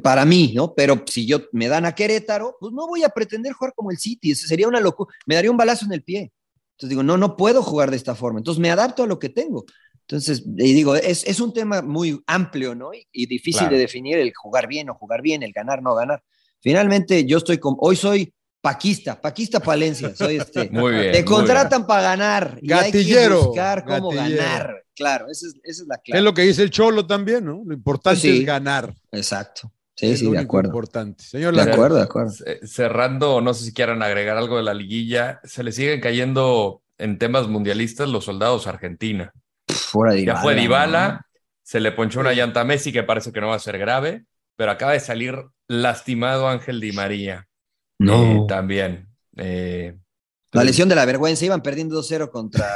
Para mí, ¿no? Pero si yo me dan a Querétaro, pues no voy a pretender jugar como el City, eso sería una locura, me daría un balazo en el pie. Entonces digo, no, no puedo jugar de esta forma. Entonces me adapto a lo que tengo. Entonces, y digo, es, es un tema muy amplio, ¿no? Y, y difícil Claro. de definir el jugar bien o jugar bien, el ganar, no ganar. Finalmente, yo estoy con, hoy soy paquista, paquista Palencia, soy este. Muy bien. Te contratan para ganar. y hay que Gatillero, buscar cómo gatillero. ganar. Claro, esa es, esa es la Es clave. lo que dice el Cholo también, ¿no? Lo importante sí. es ganar. Exacto. Sí, es sí, lo de único acuerdo. importante. Señor De acuerdo, de acuerdo. Ce- Cerrando, no sé si quieran agregar algo de la liguilla, se le siguen cayendo en temas mundialistas los soldados Argentina. Fuera de Ya fue Dybala, Dybala, se le ponchó una llanta a Messi que parece que no va a ser grave, pero acaba de salir lastimado Ángel Di María. No. Eh, también. Eh, La lesión de la vergüenza, iban perdiendo 2-0 contra.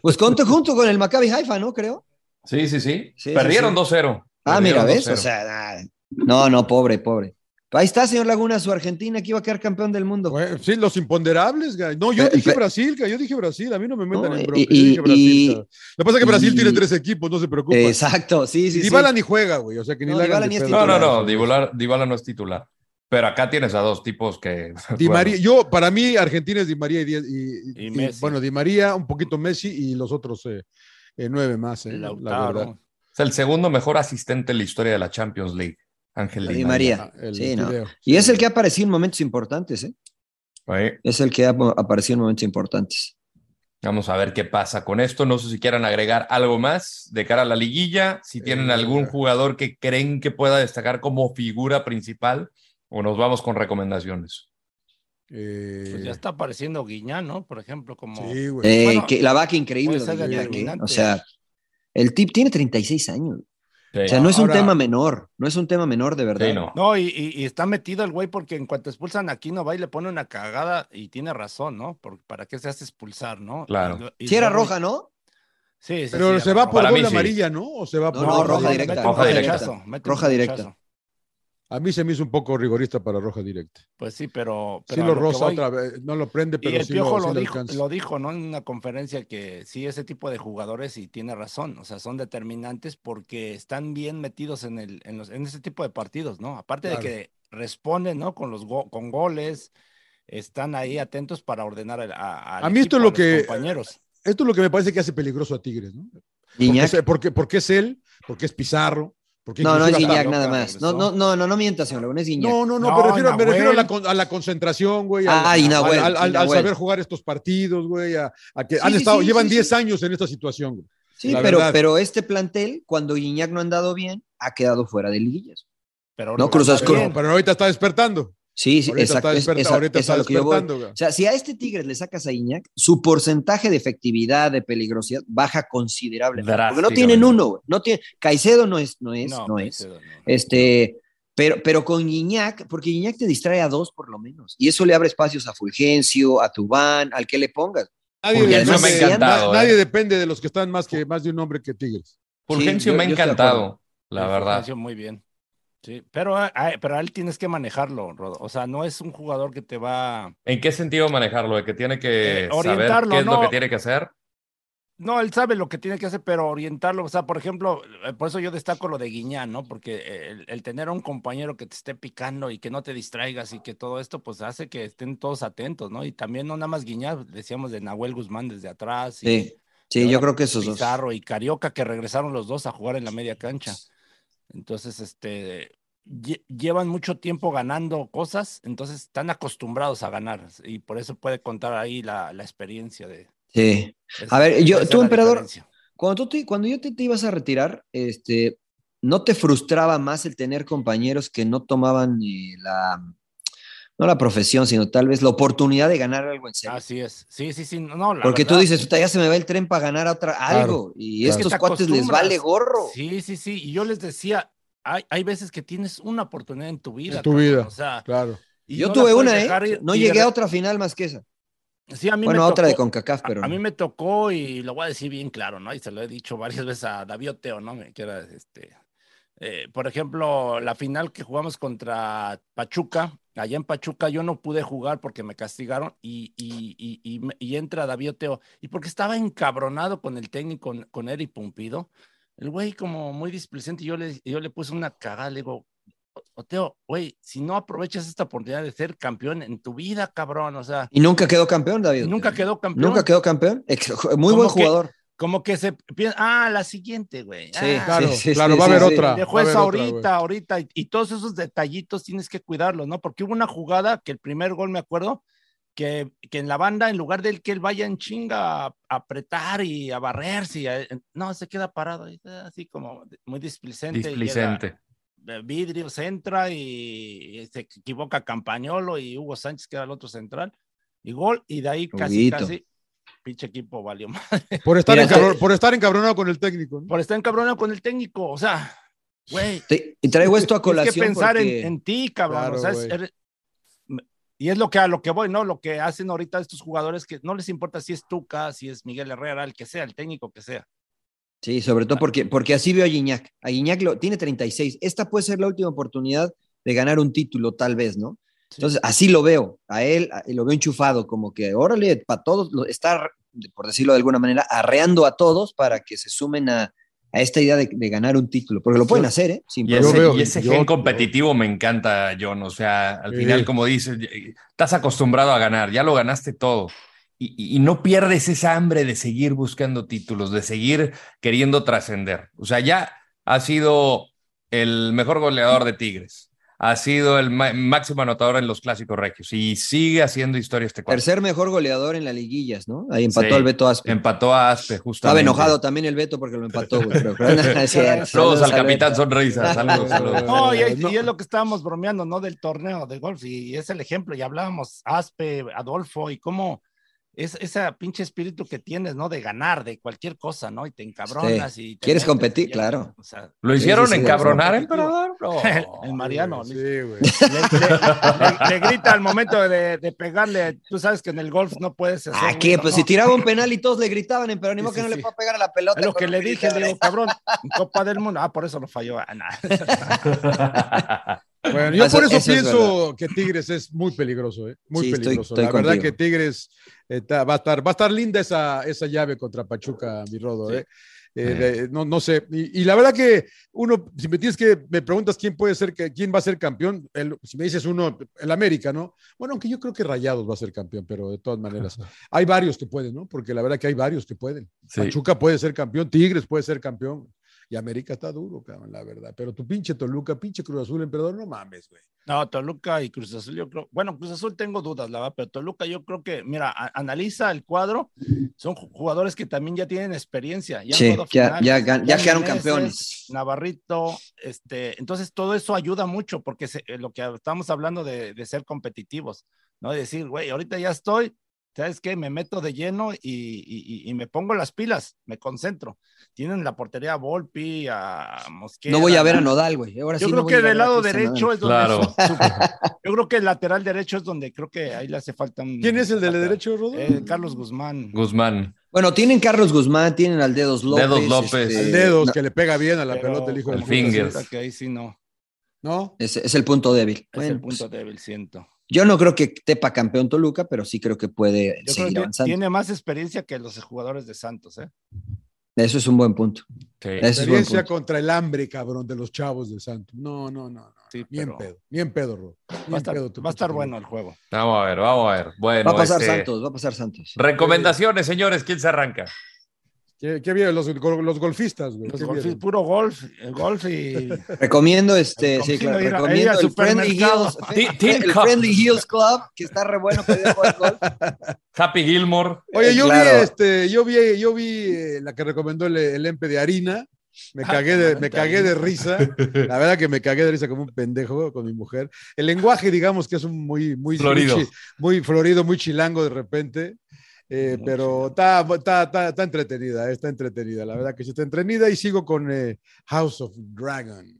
Pues conto junto con el Maccabi Haifa, ¿no? Creo. sí, sí, sí. Sí, Perdieron sí, sí. 2-0. Ah, mira, ¿ves? 2-0. O sea, no, no, pobre, pobre. Ahí está, señor Laguna, su Argentina que iba a quedar campeón del mundo. Bueno, sí, los imponderables, güey. No, yo dije Brasil, güey. yo dije Brasil, a mí no me metan No, en bronca. y- yo dije Brasil. y-. Lo que pasa es que Brasil y- tiene tres equipos, no se preocupe. Exacto, sí, sí, Y sí. Dybala ni juega, güey, o sea que ni No, hagan Dybala ni es pedo. No, no, titular. no, Dybala, Dybala no es titular. Pero acá tienes a dos tipos que. Di bueno, María, yo, para mí, Argentina es Di María y, diez- y- Messi. bueno, Di María, un poquito Messi y los otros eh, eh, nueve más, eh, la verdad. Es el segundo mejor asistente en la historia de la Champions League, Ángel Di María. María. El Sí, no. Y es el que ha aparecido en momentos importantes, ¿eh? Ahí. Es el que ha aparecido en momentos importantes. Vamos a ver qué pasa con esto. No sé si quieran agregar algo más de cara a la liguilla. Si tienen Eh, algún jugador que creen que pueda destacar como figura principal, o nos vamos con recomendaciones. Eh, Pues ya está apareciendo Guiñán, ¿no? Por ejemplo, como. sí, güey. Eh, Bueno, que, la vaca increíble. O sea, el tip tiene 36 años. Sí. O sea, no es un tema menor. No es un tema menor, de verdad. Sí, no. No, y, y- y está metido el güey porque en cuanto expulsan a Aquino va y le pone una cagada y tiene razón, ¿no? Por- ¿Para qué se hace expulsar, no? Claro. Y lo- y Si era roja, ¿no? Sí, sí, Pero sí, se va roja. por doble sí. amarilla, ¿no? O se va No, por no, roja directa. Roja directa. Roja directa. A mí se me hizo un poco rigorista para roja directa. Pues sí, pero. Sí pero a lo voy- otra vez, no lo prende, Y pero el sí Piojo lo, sí lo, dijo, lo dijo, ¿no? En una conferencia que sí, ese tipo de jugadores, y tiene razón, o sea, son determinantes porque están bien metidos en, el, en, los, en ese tipo de partidos, ¿no? Aparte Claro. de que responden, ¿no? Con, los go- con goles, están ahí atentos para ordenar al- a, A mí esto equipo, es lo a los que- compañeros. Esto es lo que me parece que hace peligroso a Tigres, ¿no? Porque, es- porque, porque es él, porque es Pizarro, porque No, no es Guiñac nada más. No, regresó. no, no, no, no mientas, señor Laguna, es Guiñac. No, no, no, No, me refiero, me refiero a, la, Nahuel. con- a la concentración, güey. Ah, al, y Nahuel, al- saber jugar estos partidos, güey. A, a que Sí, han estado, sí, llevan sí, 10 sí. años en esta situación, güey. Sí, La pero, verdad. pero este plantel, cuando Guiñac no ha andado bien, ha quedado fuera de liguillas. Pero No, Cruz Azul. bien. Pero ahorita está despertando. Sí, sí, Ahorita exacto. está es- desperta- esa- ahorita es a está lo que yo voy. despertando, güey. O sea, si a este Tigres le sacas a Guiñac, su porcentaje de efectividad, de peligrosidad, baja considerablemente. Porque no tienen uno, güey. No tiene, Caicedo no es, no es, no, No, es. No. Este, pero, pero con Guiñac, porque Guiñac te distrae a dos por lo menos. Y eso le abre espacios a Fulgencio, a Tubán, al que le pongas. Nadie, me anda- encantado, na- nadie eh. depende de los que están más que más de un hombre que Tigres. Fulgencio yo- me ha encantado, la verdad. Fulgencio Muy bien. Sí, pero a, a- pero a él tienes que manejarlo, Rodo. O sea, no es un jugador que te va. ¿En qué sentido manejarlo? ¿De que tiene que Eh, saber orientarlo, qué es lo no. que tiene que hacer? No, él sabe lo que tiene que hacer, pero orientarlo, o sea, por ejemplo, eh, por eso yo destaco lo de Guiñán, ¿no? Porque el, el tener a un compañero que te esté picando y que no te distraigas y que todo esto, pues hace que estén todos atentos, ¿no? Y también no nada más Guiñán, decíamos de Nahuel Guzmán desde atrás. Y, Sí, sí, y yo creo que esos dos. Pizarro y Carioca, que regresaron los dos a jugar en la media cancha. Entonces, este, lle- llevan mucho tiempo ganando cosas, entonces están acostumbrados a ganar y por eso puede contar ahí la, la experiencia de... Sí. es- A ver, yo, tú, emperador, diferencia. cuando, tú te, cuando yo te, te ibas a retirar, este, ¿no te frustraba más el tener compañeros que no tomaban eh, la, no la profesión, sino tal vez la oportunidad de ganar algo en serio? Así es, sí, sí, sí, no, la Porque tú dices, "Puta, ya se me va el tren para ganar otra, Claro, algo, y claro. estos te cuates les vale gorro. Sí, sí, sí, y yo les decía, hay, hay veces que tienes una oportunidad en tu vida. En tu cabrón, vida, o sea, claro. y Yo no tuve una, ¿eh? ir, No llegué de a otra final más que esa. Sí, a mí Bueno, me otra de tocó- CONCACAF, pero a, mí me tocó y lo voy a decir bien claro, ¿no? Y se lo he dicho varias veces a David Oteo, ¿no? Me- Que era este. eh, por ejemplo, la final que jugamos contra Pachuca, allá en Pachuca yo no pude jugar porque me castigaron y, y, y, y entra David Oteo. Y porque estaba encabronado con el técnico, con, con Eric Pumpido, el güey como muy displicente, y yo le, yo le puse una cagada, le digo, Oteo, güey, si no aprovechas esta oportunidad de ser campeón en tu vida, cabrón, o sea, Y nunca quedó campeón, David. nunca quedó campeón. Nunca quedó campeón. Muy Como buen que- jugador. Como que se piensa, ah, la siguiente, güey. Sí, Ah, Claro, sí, sí, claro, sí, va a haber sí. otra. Dejó va a haber eso otra, ahorita, ahorita, y, y todos esos detallitos tienes que cuidarlos, ¿no? Porque hubo una jugada que el primer gol, me acuerdo, que, que en la banda, en lugar de que él vaya en chinga a, a apretar y a barrerse, y a- no, se queda parado, ahí, así como muy displicente. y llega- Displicente. eh, Vidrios entra y, se equivoca Campañolo y Hugo Sánchez, que era el otro central, y gol, y de ahí casi, Huguito. casi, pinche equipo valió más. Por estar, Mira, encabron- por estar encabronado con el técnico. ¿no? Por estar encabronado con el técnico, o sea, güey. Y traigo esto a Tienes que colación pensar en- porque- en, ti, cabrón. Claro, o sea, es- güey. eres- y es lo que a lo que voy, ¿no? Lo que hacen ahorita estos jugadores que no les importa si es Tuca, si es Miguel Herrera, el que sea, el técnico que sea. Sí, sobre todo porque, porque así veo a Guiñac. A Guiñac lo, tiene 36. Esta puede ser la última oportunidad de ganar un título, tal vez, ¿no? Entonces, así lo veo. A él lo veo enchufado, como que, órale, para todos, está, por decirlo de alguna manera, arreando a todos para que se sumen a, a esta idea de, de ganar un título. Porque lo pueden hacer, ¿eh? Sin Y Yo ese, veo- y ese yo- gen competitivo me encanta, John. O sea, al Sí. final, como dices, estás acostumbrado a ganar, ya lo ganaste todo. Y, y- y no pierdes esa hambre de seguir buscando títulos, de seguir queriendo trascender. O sea, ya ha sido el mejor goleador de Tigres, ha sido el máximo anotador en los clásicos regios y sigue haciendo historia este cuadro. Tercer mejor goleador en las liguillas, ¿no? Ahí empató Sí, al Beto Aspe. Empató a Aspe, Estaba justamente. enojado también el Beto porque lo empató, güey. Saludos al capitán Sonrisa. Saludos, saludos. No, y, y es lo que estábamos bromeando, ¿no? Del torneo de golf, y es el ejemplo, y hablábamos, Aspe, Adolfo, y cómo es ese pinche espíritu que tienes, ¿no? De ganar, de cualquier cosa, ¿no? Y te encabronas y... te Quieres metes, competir, y ya, claro. o sea, ¿Lo hicieron sí, sí, encabronar, emperador? No. el, Mariano. Sí, le- güey. le, le- le grita al momento de, de pegarle. Tú sabes que en el golf no puedes hacer. ¿A qué? ruido, Pues ¿no? si tiraba un penal y todos le gritaban, pero ni Sí, modo que sí, no le sí. puedo pegar a la pelota. Es lo que le dije, le digo, cabrón, Copa del Mundo. Ah, por eso lo falló. Ah, nah. Bueno, yo Eso- por eso, eso es pienso que Tigres es muy peligroso, ¿eh? Muy Sí, estoy- peligroso. estoy la verdad que Tigres va, a estar, va a estar linda esa, esa llave contra Pachuca, mi Rodo, ¿eh? Eh, de- no, no sé. Y, y la verdad que uno, si me tienes que, me preguntas quién puede ser, quién va a ser campeón, el- si me dices uno, el América, ¿no? Bueno, aunque yo creo que Rayados va a ser campeón, pero de todas maneras, hay varios que pueden, ¿no? Porque la verdad que hay varios que pueden. Sí. Pachuca puede ser campeón, Tigres puede ser campeón. Y América está duro, cabrón, la verdad. Pero tu pinche Toluca, pinche Cruz Azul, emperador, no mames, güey. No, Toluca y Cruz Azul, yo creo. Bueno, Cruz Azul tengo dudas, la verdad, pero Toluca, yo creo que, mira, a- analiza el cuadro. Son ju- jugadores que también ya tienen experiencia. Ya Sí, ya- quedaron campeones. Navarrito, este, entonces todo eso ayuda mucho porque se- eh, lo que estamos hablando de, de ser competitivos, ¿no? De decir, güey, ahorita ya estoy, ¿sabes qué? Me meto de lleno y, y- y- y me pongo las pilas, me concentro. Tienen la portería a Volpi, a Mosquera. No voy a ver a ¿no? Nodal, güey. Ahora Yo sí creo no que del lado derecho es donde Claro. su- su- yo creo que el lateral derecho es donde creo que ahí le hace falta un ¿Quién es el del derecho, Rodo? Eh, Carlos Guzmán. Guzmán. Bueno, tienen Carlos Guzmán, tienen al Dedos López. Dedos López. este, Al dedos no, que le pega bien a la Pero pelota el hijo el del fingers. que ahí sí no. ¿No? es, es el punto débil. Es Bueno, el punto pues, débil, siento. Yo no creo que tepa campeón Toluca, pero sí creo que puede Yo creo seguir que avanzando. tiene más experiencia que los jugadores de Santos, ¿eh? Eso es un buen punto. Sí. Buen Experiencia punto. contra el hambre, cabrón, de los chavos del Santos. No, no, no, no. Sí, Ni en pero pedo, ni en pedo. Ni va a estar, pedo tu va a estar pinche bueno el juego. Vamos a ver, vamos a ver. Bueno, Va a pasar este, Santos, va a pasar Santos. Recomendaciones, señores. ¿Quién se arranca? ¿Qué, qué bien? Los, los golfistas, güey. Los ¿qué golf- vieron? puro golf, el golf y Recomiendo este, sí, Recomiendo claro, ir a- recomiendo ir el Friendly. Hills, el. Friendly Club, que está re bueno para ir golf. Happy Gilmore. Oye, yo Claro. vi, este, yo vi, yo vi eh, la que recomendó el, el Empe de harina. Me Ah, cagué de, me cagué de risa. La verdad que me cagué de risa como un pendejo con mi mujer. El lenguaje, digamos que es un muy, muy Florido. muy florido, muy chilango de repente. Eh, pero está, está, está, está entretenida, está entretenida. La verdad que sí está entretenida y sigo con eh, House of Dragons.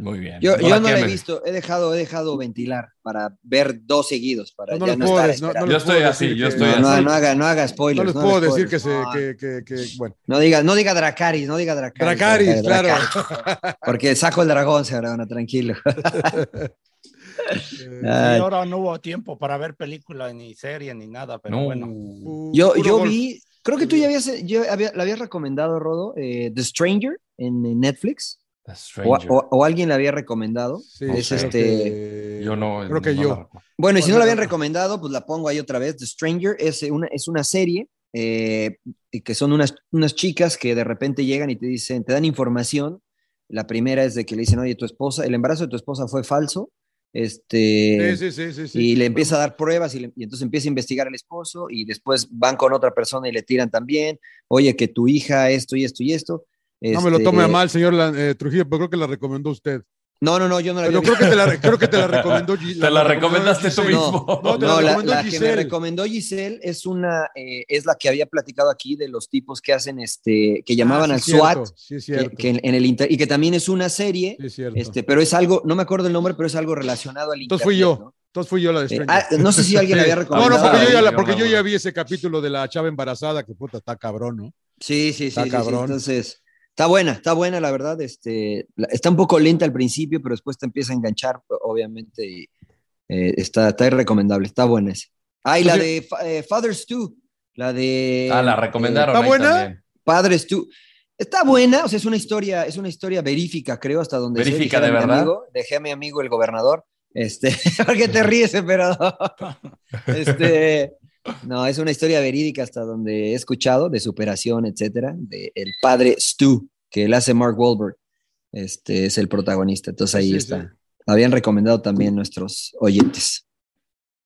Muy bien. Yo, yo no la he visto, he dejado, he dejado ventilar para ver dos seguidos, para No, no ya les no puedo estar no- les Yo estoy así, decir yo que- estoy No, así. no, no haga, no haga No spoilers. les no puedo haga decir que se, No, que, que, que- bueno. No diga, no diga Dracaris, no diga Dracaris. Dracaris, claro. Porque saco el dragón, señora, tranquilo. Ahora no hubo tiempo para ver película ni serie ni nada, pero No. bueno. Yo, Puro yo gol. vi, creo que tú ya habías, yo había, la habías recomendado, Rodo, eh, The Stranger en, en Netflix. The O, Stranger. o- o alguien la había recomendado. Sí, es este. Yo no. Creo que no yo. la. Bueno, y si no la habían recomendado, pues la pongo ahí otra vez. The Stranger es una, es una serie eh, y que son unas, unas chicas que de repente llegan y te dicen, te dan información. La primera es de que le dicen, oye, tu esposa, el embarazo de tu esposa fue falso. Este, Sí, sí, sí, sí, sí. y le empieza a dar pruebas y, le- y entonces empieza a investigar al esposo y después van con otra persona y le tiran también, oye, que tu hija esto y esto y esto. No me lo Este, tome a mal, señor eh, Trujillo, pero creo que la recomendó usted. No, no, no, yo no la Pero creo que te la, creo que te la recomendó Gi- Te la recomendaste tú Giselle. mismo. No, te No, la la, recomendó la que me Giselle. recomendó Giselle es una, eh, es la que había platicado aquí de los tipos que hacen este, que llamaban Ah, al sí, cierto, SWAT, Sí, es que, cierto. que en, en el inter- y que también es una serie, Sí, es cierto. este, pero es algo, no me acuerdo el nombre, pero es algo relacionado al Entonces internet. fui yo. ¿no? Entonces fui yo la de Eh, ah, no sé si alguien la había No, recomendado. no, porque yo ya, la- porque no, yo no. ya vi ese capítulo de la chava embarazada, que puta, está cabrón, ¿no? Sí, sí, sí, Está sí, sí, cabrón. Entonces, está buena, está buena, la verdad. Este, está un poco lenta al principio, pero después te empieza a enganchar, obviamente, y eh, está, está recomendable, está buena esa. Ah, y la de eh, Father's 2, la de... Ah, la recomendaron. ¿Está buena? también. Padres tú. Está buena, o sea, es una historia, es una historia verífica, creo, hasta donde sé, ¿Verífica dijera de verdad? amigo, dejé a mi amigo el gobernador. Este, ¿por qué te ríes, emperador? Este, no, es una historia verídica hasta donde he escuchado de superación, etcétera, de el padre Stu, que él hace Mark Wahlberg. Este es el protagonista. Entonces ahí Sí, está. sí. Habían recomendado también nuestros oyentes.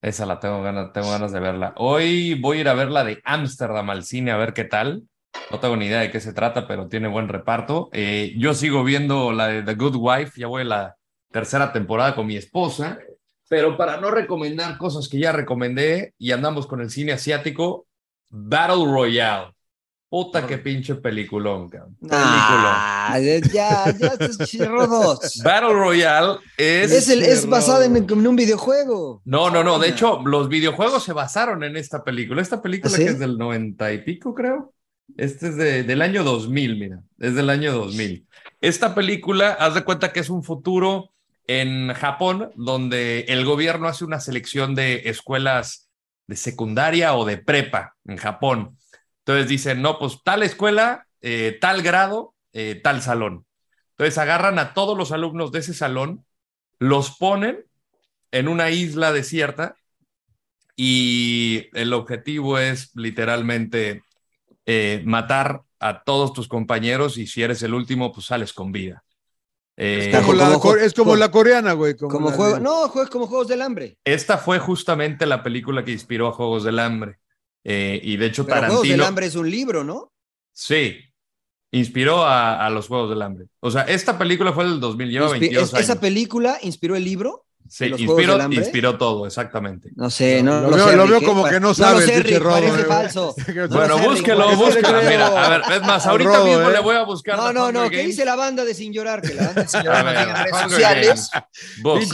Esa la tengo ganas, tengo ganas de verla. Hoy voy a ir a ver la de Ámsterdam al cine a ver qué tal. No tengo ni idea de qué se trata, pero tiene buen reparto. Eh, yo sigo viendo la de The Good Wife, ya voy a la tercera temporada con mi esposa, pero para no recomendar cosas que ya recomendé y andamos con el cine asiático, Battle Royale. Puta que pinche peliculón, cabrón. Ah, ya, ya, rodos. Battle Royale es... Es, el, es basada en, en un videojuego. No, no, no. De hecho, los videojuegos se basaron en esta película. Esta película ¿Ah, sí? que es del 90 y pico, creo. Este es de- del año 2000, mira. Es del año 2000. Esta película, haz de cuenta que es un futuro en Japón donde el gobierno hace una selección de escuelas de secundaria o de prepa en Japón. Entonces dicen, no, pues tal escuela, eh, tal grado, eh, tal salón. Entonces agarran a todos los alumnos de ese salón, los ponen en una isla desierta y el objetivo es literalmente eh, matar a todos tus compañeros y si eres el último, pues sales con vida. Eh, Es como, la, como- core- es como como- la coreana, güey. Como, Como la juego, no, juegos como Juegos del Hambre. esta fue justamente la película que inspiró a Juegos del Hambre. Eh, y de hecho, Pero Juegos del Tarantino. Hambre es un libro, ¿no? Sí, inspiró a, a los Juegos del Hambre. O sea, esta película fue del 2000, lleva Inspi- 22 es- años. esa película inspiró el libro. Sí, los inspiró, del inspiró todo, exactamente. No sé, no Lo lo, veo- sé. lo veo Rick, como que no sabe el sé, pinche Rick, Rodo, parece falso. No Bueno, sé, Rick, búsquelo, parece búsquelo. Mira, a ver, es más, ahorita Rodo, mismo ¿eh? le voy a buscar. No, The no, no, ¿qué Games. dice la banda de Sin Llorar? Que la banda de Sin Llorar ver, en redes sociales.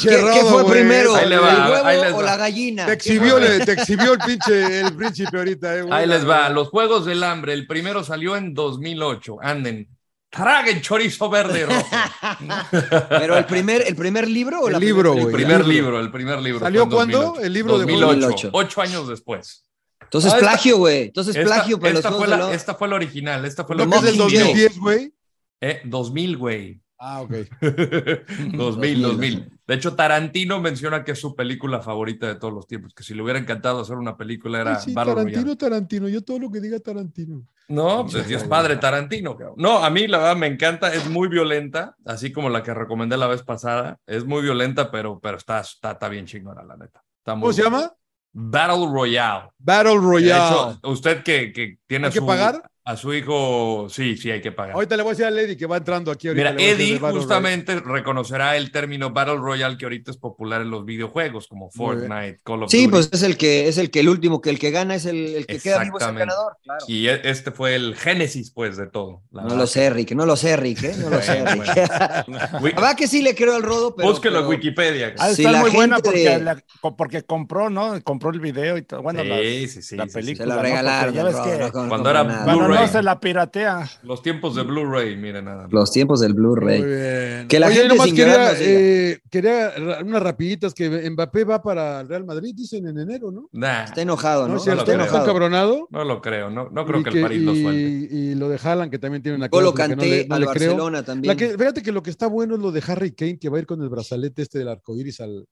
¿Qué, qué Rodo, fue güey. primero? Le ¿El va, huevo o va. la gallina? Te exhibió, le- te exhibió el pinche el príncipe ahorita, eh. Ahí les va, los Juegos del Hambre. El primero salió en 2008. Anden. Traguen chorizo verde rojo. Pero el primer, el primer libro o El la libro, primera El güey. película? primer libro. libro, el primer libro. ¿Salió cuándo? 2008. El libro de 2008. 2008. Ocho años después. Entonces Ah, plagio, güey. Entonces Esta, plagio para los esta fue la, esta fue la original. Esta fue la ¿No que es del Mockingjay. 2010, güey? Eh, 2000, güey. Ah, ok. 2000, 2000. De hecho, Tarantino menciona que es su película favorita de todos los tiempos, que si le hubiera encantado hacer una película era sí, Battle Tarantino, Royale. Tarantino. Yo todo lo que diga Tarantino. No, pues Dios padre Tarantino. cabrón. No, a mí la verdad me encanta, es muy violenta, así como la que recomendé la vez pasada. Es muy violenta, pero, pero está, está, está bien chingona, la neta. Está muy ¿Cómo se llama? Battle Royale. Battle De Royale. hecho, usted que, que tiene ¿Hay que su pagar? A su hijo, sí, sí, hay que pagar. Ahorita le voy a decir a Lady que va entrando aquí. Ahorita Mira, Eddie justamente reconocerá el término Battle Royale que ahorita es popular en los videojuegos como. Fortnite, Call of Sí, Duty. pues es el que es el que el último, que el que gana es el, el que queda vivo es el ganador. Claro. Y e- este fue el génesis, pues, de todo. la No verdad. lo sé, Rick, no lo sé, Rick, ¿eh? No lo sé, Rick. Verdad que sí le creo al rodo, pero. Búsquelo en Wikipedia. Sí, estar la muy buena porque, de- la- porque compró, ¿no? Compró el video y todo. Bueno, Sí, sí, sí, la sí, sí. película. Se la ¿no? regalaron. Porque ya ves que no con- Cuando no era Blu-ray. No se la piratea. Los tiempos de Blu-ray, miren nada más. Los tiempos del Blu-ray. Que la Oye, gente nomás quería, eh, quería unas rapiditas que Mbappé va para el Real Madrid, dicen en enero, ¿no? Nah, Está enojado, ¿No ¿no? lo Está creo. ¿Está enojado. cabronado? no lo creo, no, no creo que el París lo y- suelte. Y lo de Haaland, que también tiene una Golo cláusula que no le, no al creo. Barcelona también. La que, fíjate que lo que está bueno es lo de Harry Kane, que va a ir con el brazalete este del arco iris al.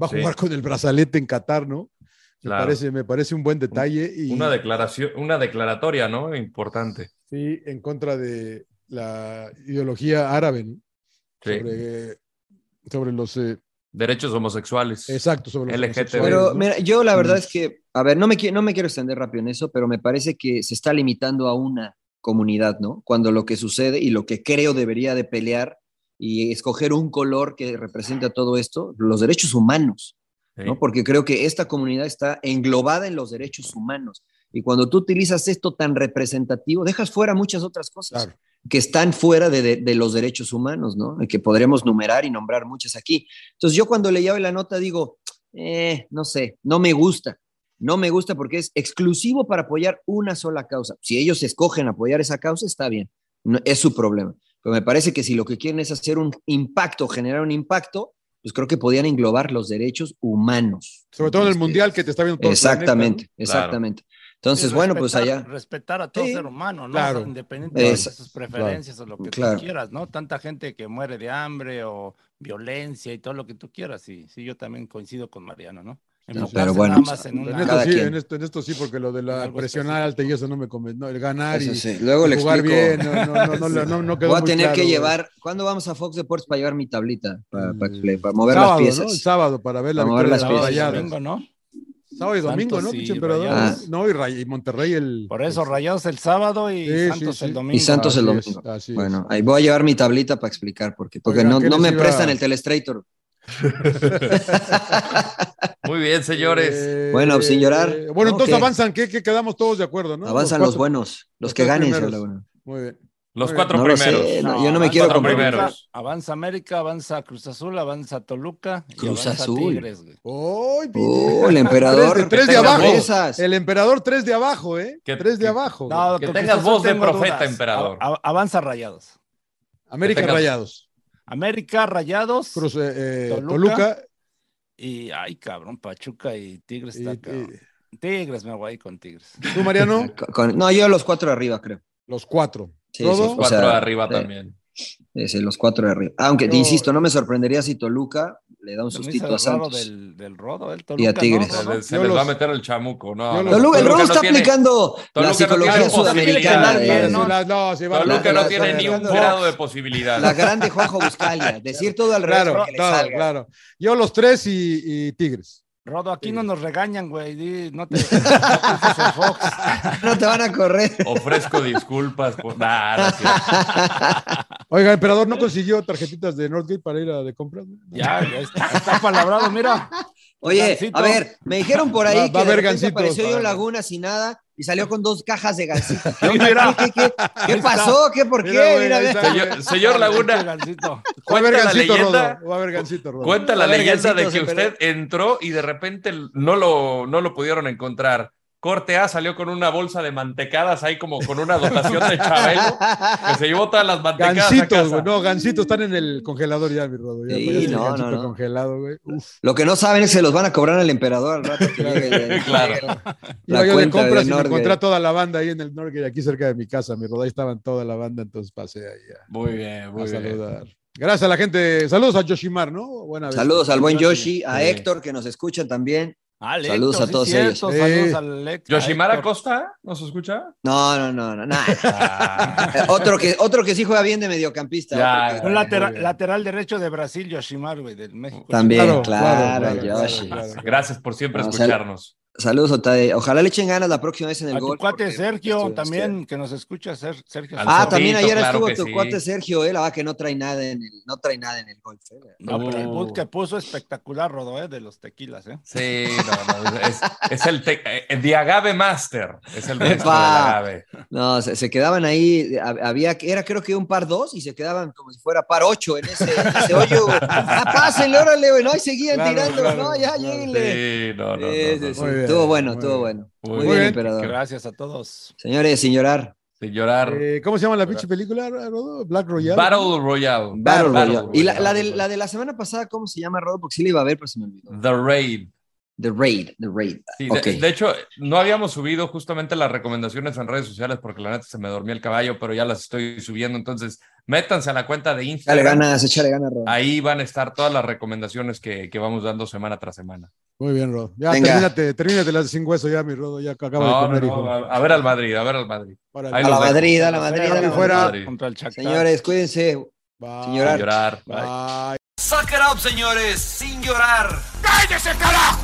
Va a Sí. jugar con el brazalete en Qatar, ¿no? Me, Claro. parece, me parece un buen detalle. Y, Una declaración, una declaratoria, ¿no? Importante. Sí, en contra de la ideología árabe, ¿no? Sí. Sobre, sobre los. eh, Derechos homosexuales. exacto, sobre los LGTB. Pero ¿no? mira, yo la verdad Mm. es que, a ver, no me, no me quiero extender rápido en eso, pero me parece que se está limitando a una comunidad, ¿no? Cuando lo que sucede y lo que creo debería de pelear y escoger un color que represente a todo esto, los derechos humanos. ¿No? Porque creo que esta comunidad está englobada en los derechos humanos. Y cuando tú utilizas esto tan representativo, dejas fuera muchas otras cosas Claro. que están fuera de, de- de los derechos humanos, ¿no? Que podremos numerar y nombrar muchas aquí. Entonces yo cuando leía hoy la nota digo, eh, no sé, no me gusta. No me gusta porque es exclusivo para apoyar una sola causa. Si ellos escogen apoyar esa causa, está bien. No- es su problema. Pero me parece que si lo que quieren es hacer un impacto, generar un impacto, pues creo que podían englobar los derechos humanos. Sobre todo en el mundial que te está viendo todo el Exactamente, planeta, exactamente. Entonces, bueno, pues allá. Respetar a todo Sí, ser humano, ¿no? claro. Independientemente Es- de sus preferencias o lo que claro. tú quieras, ¿no? Tanta gente que muere de hambre o violencia y todo lo que tú quieras. Sí, sí, yo también coincido con Mariano, ¿no? Pero Enfocarse bueno, en ¿no? En esto, sí, en, esto, en esto sí, porque lo de la específico. alta y eso no me convence. No, el ganar y, sí. Luego y le jugar explico. bien, no, no, no, no, no, no quedó Voy a muy tener claro, que güey. llevar. ¿Cuándo vamos a Fox Deportes para llevar mi tablita? Para, para- Mm. para mover sábado, las piezas. ¿no? El sábado para ver la Para mover las piezas. Domingo, ¿no? Sábado y domingo, Santos ¿no? y. Rayados. No, y, Ray- y Monterrey el. Por eso, el- Rayados el sábado y Sí, Santos sí, el domingo. Y Santos el domingo. Bueno, ahí voy a llevar mi tablita para explicar por qué. Porque Oigan, no, ¿qué no me prestan el Telestrator. Muy bien, señores. Eh, Bueno, sin llorar. Bueno, entonces avanzan, que, que quedamos todos de acuerdo, ¿no? Avanzan los buenos, los los que ganen. Muy bien. Los Muy cuatro No lo primeros. sé, no, yo no me quiero primeros. Avanza América, avanza Cruz Azul, avanza Toluca y Cruz avanza Azul. Tigres, güey. ¡Ay, Oh, el emperador. Tres de, tres de tengas abajo. Esas. El emperador tres de abajo, ¿eh? Que- tres de que- abajo. No, Que tengas voz de profeta, dudas. emperador. A- avanza Rayados. América Rayados. América, Rayados. Cruz, eh, eh, Toluca. Toluca. Y, ay, cabrón, Pachuca y Tigres y- está y-. Tigres, me voy con Tigres. ¿Tú, Mariano? Con- con- no, yo los cuatro de arriba, creo. Los cuatro. Sí, o Cuatro sea, de arriba eh, también. Sí, los cuatro de arriba. Aunque, te insisto, no me sorprendería si Toluca le da un sustito a Santos. del, del rodo, el Y a Toluca, ¿no, Tigres. Se, les- se les va a meter el chamuco. No, los- Toluca, el Toluca rodo no está tiene- aplicando la Toluca no psicología tiene sudamericana. posibilidad, de- ¿no? Sí, la- no, sí, va- Toluca la- no tiene la- ni un la- grado de posibilidad. La grande Juanjo Buscalia. Decir todo al revés Claro, claro, salga. claro. Yo los tres y, y Tigres. Rodo, aquí no nos regañan, güey. No te no Fox. No te van a correr. Ofrezco disculpas por nada. Oiga, emperador, ¿no consiguió tarjetitas de Northgate para ir a de compras? Ya, ya está, está palabrado, mira. Oye, a ver, me dijeron por ahí Va- va que a de haber repente gansitos apareció yo Laguna sin nada y salió con dos cajas de gansito. mira. ¿Qué, qué, qué pasó? ¿Qué por qué? Mira, güey, Mira, está. Señor, señor Laguna, cuenta la gancito, leyenda. Cuenta la leyenda de que usted entró y de repente no lo, no lo pudieron encontrar. Corte A salió con una bolsa de mantecadas ahí como con una dotación de Chabelo que se llevó todas las mantecadas a Gancitos, casa. güey. No, gancitos están en el congelador ya, mi Rodo. Ya, Sí, no, no, no. congelado, güey. Uf. Lo que no saben es que se los van a cobrar al emperador al rato que llegue. Claro. Iba La yo de cuenta compras de y me encontré a toda la banda ahí en el Norgate, aquí cerca de mi casa, mi Rodo. Ahí estaban toda la banda, entonces pasé ahí a, Muy bien, a muy bien. saludar. Gracias a la gente. Saludos a Yoshimar, ¿no? Buena vez. Saludos al buen Yoshi, a Sí. Héctor que nos escuchan también. Al Saludos a sí, todos cierto, ellos. Saludos Sí. al Héctor. Yoshimara Héctor. Costa, ¿nos escucha? No, no, no, no, nada. Ah, otro, que, otro que sí juega bien de mediocampista. Ya, otro que- Un Muy latera- bien. lateral derecho de Brasil, Yoshimar, güey, del México. También, Claro, claro, claro, claro, Yoshi. claro, claro. Gracias por siempre No, escucharnos. Saludos, Otade. Ojalá le echen ganas la próxima vez en el A tu gol. cuate porque- Sergio también, que nos escucha, Ser- Sergio. Ah, también ayer claro estuvo tu sí. cuate Sergio, eh, la verdad que no trae nada en el, no trae nada en el golf. eh. No, pero el boot que puso espectacular, Rodo, ¿eh? de los tequilas, ¿eh? Sí, no, no, es, es el, te- eh, de agave master, es el maestro agave. No, se, se quedaban ahí, hab- había, era creo que un par dos y se quedaban como si fuera par ocho en ese, en ese hoyo. Ah, pásenle, órale, güey, no, y seguían Claro, tirando, claro, no, ya, claro. lléguenle. Sí, no, no, no, no, sí. Muy bien, Estuvo bueno, muy estuvo bueno. Muy Muy, bien. bien, emperador. Gracias a todos. Señores, sin llorar. Sin llorar. Eh, ¿Cómo se llama la pinche película, Rodo? Black Royale. Battle Royale. Battle Royale. Y la de, la de la semana pasada, ¿cómo se llama, Rodo? Porque sí la iba a ver, pero se me olvidó. The Raid. The Raid, The Raid. Sí, de, de hecho, no habíamos subido justamente las recomendaciones en redes sociales porque la neta se me dormía el caballo, pero ya las estoy subiendo. Entonces, métanse a la cuenta de Échale Instagram. ganas, échale ganas, Rodo. Ahí van a estar todas las recomendaciones que, que vamos dando semana tras semana. Muy bien, Rodo. Ya, Venga. termínate, termínate las de sin hueso ya, mi Rodo. Ya acaba de No, comer, no, hijo. no, a, a ver al Madrid, a ver al Madrid. A la dejo. Madrid, a la Madrid, a la fuera. Madrid. Contra el Shakhtar. Señores, cuídense. Bye. Sin llorar. Llorar. Bye. Suck it up, señores, sin llorar. ¡Cállese, carajo!